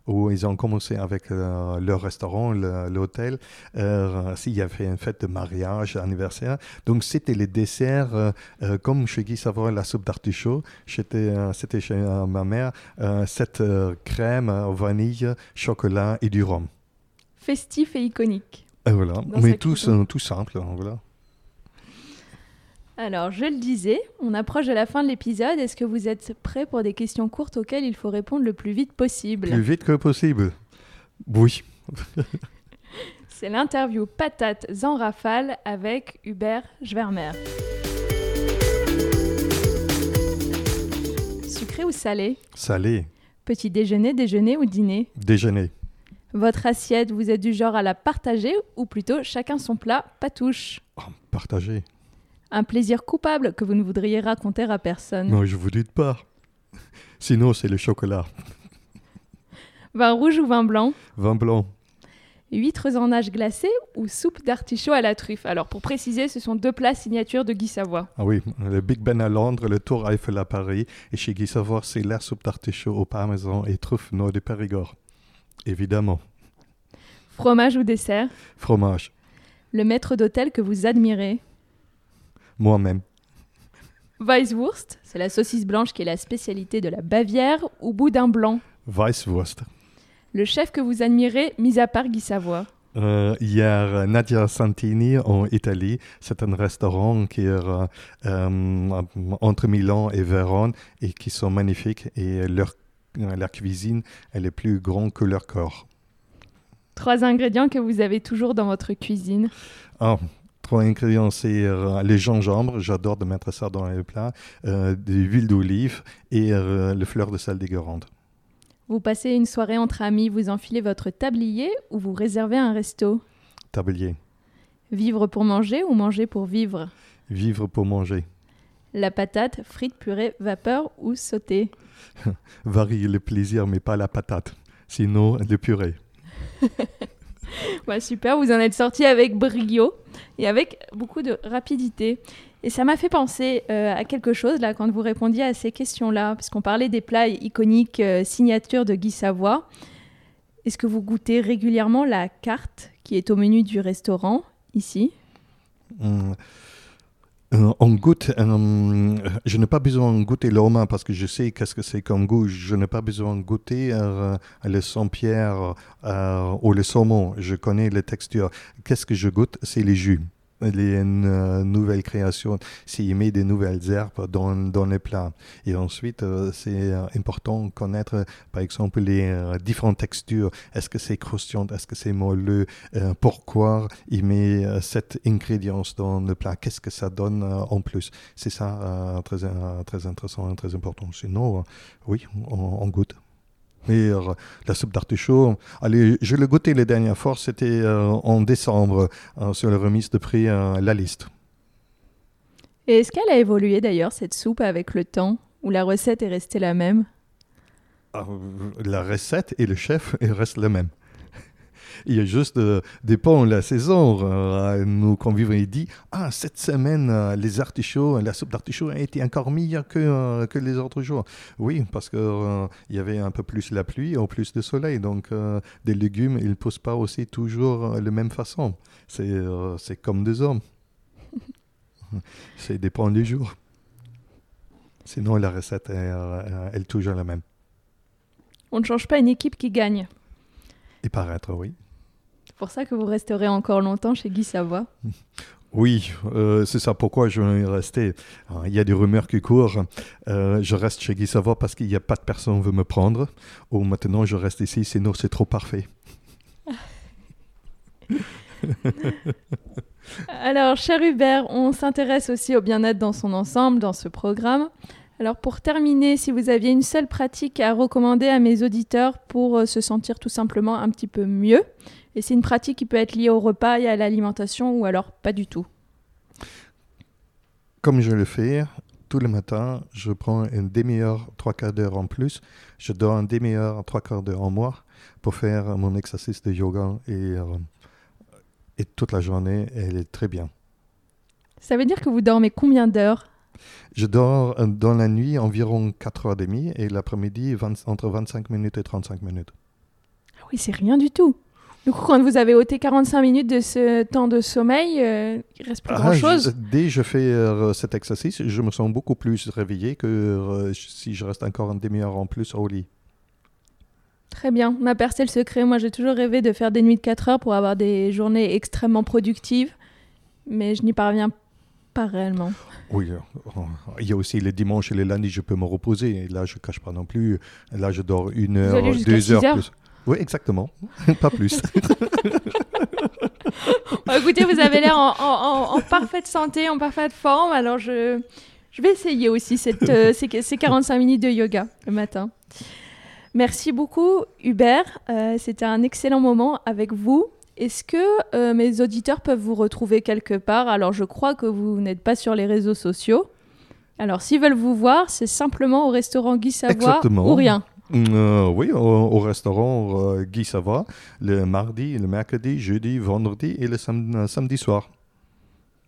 où ils ont commencé avec leur restaurant, l'hôtel, s'il y avait une fête de mariage, anniversaire. Donc, c'était les desserts, comme chez Guy Savoy, la soupe d'artichaut. C'était chez ma mère, cette crème, vanille, chocolat et du rhum festif et iconique. Et voilà, mais tout, tout simple. Voilà. Alors, je le disais, on approche de la fin de l'épisode. Est-ce que vous êtes prêts pour des questions courtes auxquelles il faut répondre le plus vite possible? Plus vite que possible. Oui. *laughs* C'est l'interview Patates en rafale avec Hubert Schwermer. Sucré ou salé? Salé. Petit déjeuner, déjeuner ou dîner? Déjeuner. Votre assiette, vous êtes du genre à la partager ou plutôt chacun son plat, pas touche? Oh, Partager. Un plaisir coupable que vous ne voudriez raconter à personne Non, je vous dis pas. Sinon, c'est le chocolat. Vin rouge ou vin blanc? Vin blanc. Huîtres en nage glacée ou soupe d'artichaut à la truffe? Alors, pour préciser, ce sont deux plats signatures de Guy Savoie. Ah oui, le Big Ben à Londres, le Tour Eiffel à Paris. Et chez Guy Savoie, c'est la soupe d'artichaut au parmesan et truffe noix de Périgord. Évidemment. Fromage ou dessert Fromage. Le maître d'hôtel que vous admirez Moi-même. Weisswurst, c'est la saucisse blanche qui est la spécialité de la Bavière, ou boudin blanc Weisswurst. Le chef que vous admirez, mis à part Guy Savoie euh, hier, Nadia Santini en Italie. C'est un restaurant qui est euh, euh, entre Milan et Vérone et qui sont magnifiques. Et leur la cuisine, elle est plus grande que leur corps. Trois ingrédients que vous avez toujours dans votre cuisine ah, Trois ingrédients, c'est euh, les gingembre, j'adore de mettre ça dans les plats, euh, des huiles d'olive et euh, le fleur de sel déguerande. Vous passez une soirée entre amis, vous enfilez votre tablier ou vous réservez un resto? Tablier. Vivre pour manger ou manger pour vivre? Vivre pour manger. La patate, frite, purée, vapeur ou sautée *laughs* Varie le plaisir, mais pas la patate. Sinon, le purée. *laughs* bah, super, vous en êtes sorti avec brio et avec beaucoup de rapidité. Et ça m'a fait penser euh, à quelque chose là quand vous répondiez à ces questions-là, parce qu'on parlait des plats iconiques euh, signature de Guy Savoie. Est-ce que vous goûtez régulièrement la carte qui est au menu du restaurant ici? Hum, euh, on goûte, euh, je n'ai pas besoin de goûter l'homme parce que je sais qu'est-ce que c'est comme goût. Je n'ai pas besoin de goûter euh, le Saint-Pierre ou le saumon. Je connais les textures. Qu'est-ce que je goûte? C'est les jus les euh, nouvelles créations, s'il met des nouvelles herbes dans, dans les plats. Et ensuite, euh, c'est euh, important de connaître, par exemple, les différentes textures. Est-ce que c'est croustillant Est-ce que c'est moelleux? Pourquoi il met cette ingrédient dans le plat? Qu'est-ce que ça donne en plus? C'est ça très, très intéressant très important. Sinon, oui, on goûte. La soupe d'artichaut, allez, je l'ai goûté les dernières fois, c'était euh, en décembre euh, sur la remise de prix euh, La Liste. Et est-ce qu'elle a évolué d'ailleurs, cette soupe, avec le temps, ou la recette est restée la même? Ah, La recette et le chef *laughs* restent les mêmes. Il y a juste euh, des ponts la saison. Euh, nos convives dit Ah, cette semaine, euh, les artichauts, la soupe d'artichaut a été encore meilleure que, que les autres jours. Oui, parce qu'il il y avait un peu plus la pluie ou plus de soleil. Donc, des légumes, ils ne poussent pas aussi toujours de la même façon. C'est comme des hommes. C'est dépend des jours. Sinon, la recette est, euh, est toujours la même. On ne change pas une équipe qui gagne. Et paraître, oui. C'est pour ça que vous resterez encore longtemps chez Guy Savoie. *laughs* Oui, euh, c'est ça pourquoi je vais rester? Il y a des rumeurs qui courent. Euh, je reste chez Guy Savoie parce qu'il n'y a pas de personne qui veut me prendre. Ou maintenant, je reste ici, sinon c'est trop parfait. *laughs* Alors, cher Hubert, on s'intéresse aussi au bien-être dans son ensemble dans ce programme. Alors, pour terminer, si vous aviez une seule pratique à recommander à mes auditeurs pour euh, se sentir tout simplement un petit peu mieux, et c'est une pratique qui peut être liée au repas et à l'alimentation ou alors pas du tout. Comme je le fais, tous les matins, je prends une demi-heure, trois quarts d'heure en plus. Je dors une demi-heure, trois quarts d'heure en mois pour faire mon exercice de yoga et euh, et toute la journée, elle est très bien. Ça veut dire que vous dormez combien d'heures? Je dors euh, dans la nuit environ 4h30 et l'après-midi entre 25 minutes et 35 minutes. Ah oui, c'est rien du tout. Du coup, quand vous avez ôté 45 minutes de ce temps de sommeil, euh, il reste plus ah, grand-chose. Dès que je fais euh, cet exercice, je me sens beaucoup plus réveillé que si je reste encore une demi-heure en plus au lit. Très bien. Ma percée le secret. Moi, j'ai toujours rêvé de faire des nuits de 4 heures pour avoir des journées extrêmement productives, mais je n'y parviens pas réellement. Oui, euh, il y a aussi les dimanches et les lundis, je peux me reposer. Et là, je ne cache pas non plus. Là, je dors une heure, deux heures, plus. Oui, exactement. *laughs* pas plus. *laughs* écoutez, vous avez l'air en, parfaite santé, en parfaite forme. Alors, je, je vais essayer aussi cette, euh, *laughs* ces, ces 45 minutes de yoga le matin. Merci beaucoup, Hubert. Euh, c'était un excellent moment avec vous. Est-ce que euh, mes auditeurs peuvent vous retrouver quelque part? Alors, je crois que vous n'êtes pas sur les réseaux sociaux. Alors, s'ils veulent vous voir, c'est simplement au restaurant Guy Savoie ou rien euh, oui, au, restaurant Guy Savoie, le mardi, le mercredi, jeudi, vendredi et le samedi soir.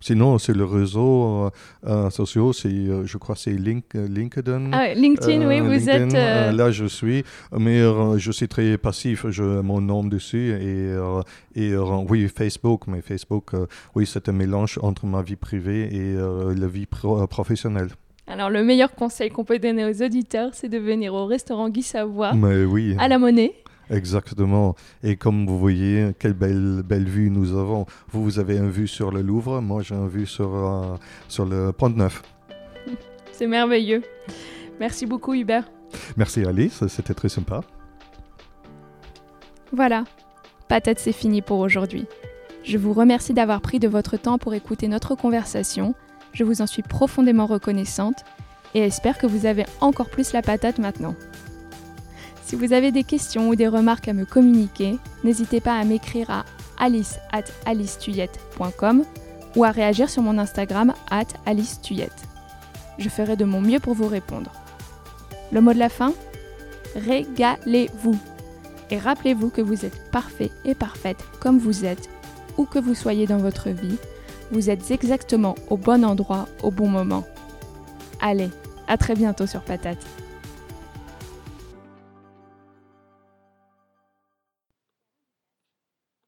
Sinon, c'est le réseau euh, euh social, c'est, euh, je crois, c'est Link, euh, LinkedIn. Ah, LinkedIn, oui, vous êtes. là, je suis, mais je suis très passif. Je mon nom dessus et, et oui, Facebook, mais Facebook, oui, c'est un mélange entre ma vie privée et la vie professionnelle. Alors, le meilleur conseil qu'on peut donner aux auditeurs, c'est de venir au restaurant Guy Savoie, mais oui. à la Monnaie. Exactement. Et comme vous voyez, quelle belle, belle vue nous avons. Vous, vous avez une vue sur le Louvre, moi j'ai une vue sur, euh, sur le Pont Neuf. *laughs* C'est merveilleux. Merci beaucoup Hubert. Merci Alice, c'était très sympa. Voilà, patate c'est fini pour aujourd'hui. Je vous remercie d'avoir pris de votre temps pour écouter notre conversation. Je vous en suis profondément reconnaissante et espère que vous avez encore plus la patate maintenant. Si vous avez des questions ou des remarques à me communiquer, n'hésitez pas à m'écrire à alice at ou à réagir sur mon Instagram at. Je ferai de mon mieux pour vous répondre. Le mot de la fin? Régalez-vous. Et rappelez-vous que vous êtes parfait et parfaite comme vous êtes, où que vous soyez dans votre vie, vous êtes exactement au bon endroit au bon moment. Allez, à très bientôt sur Patate.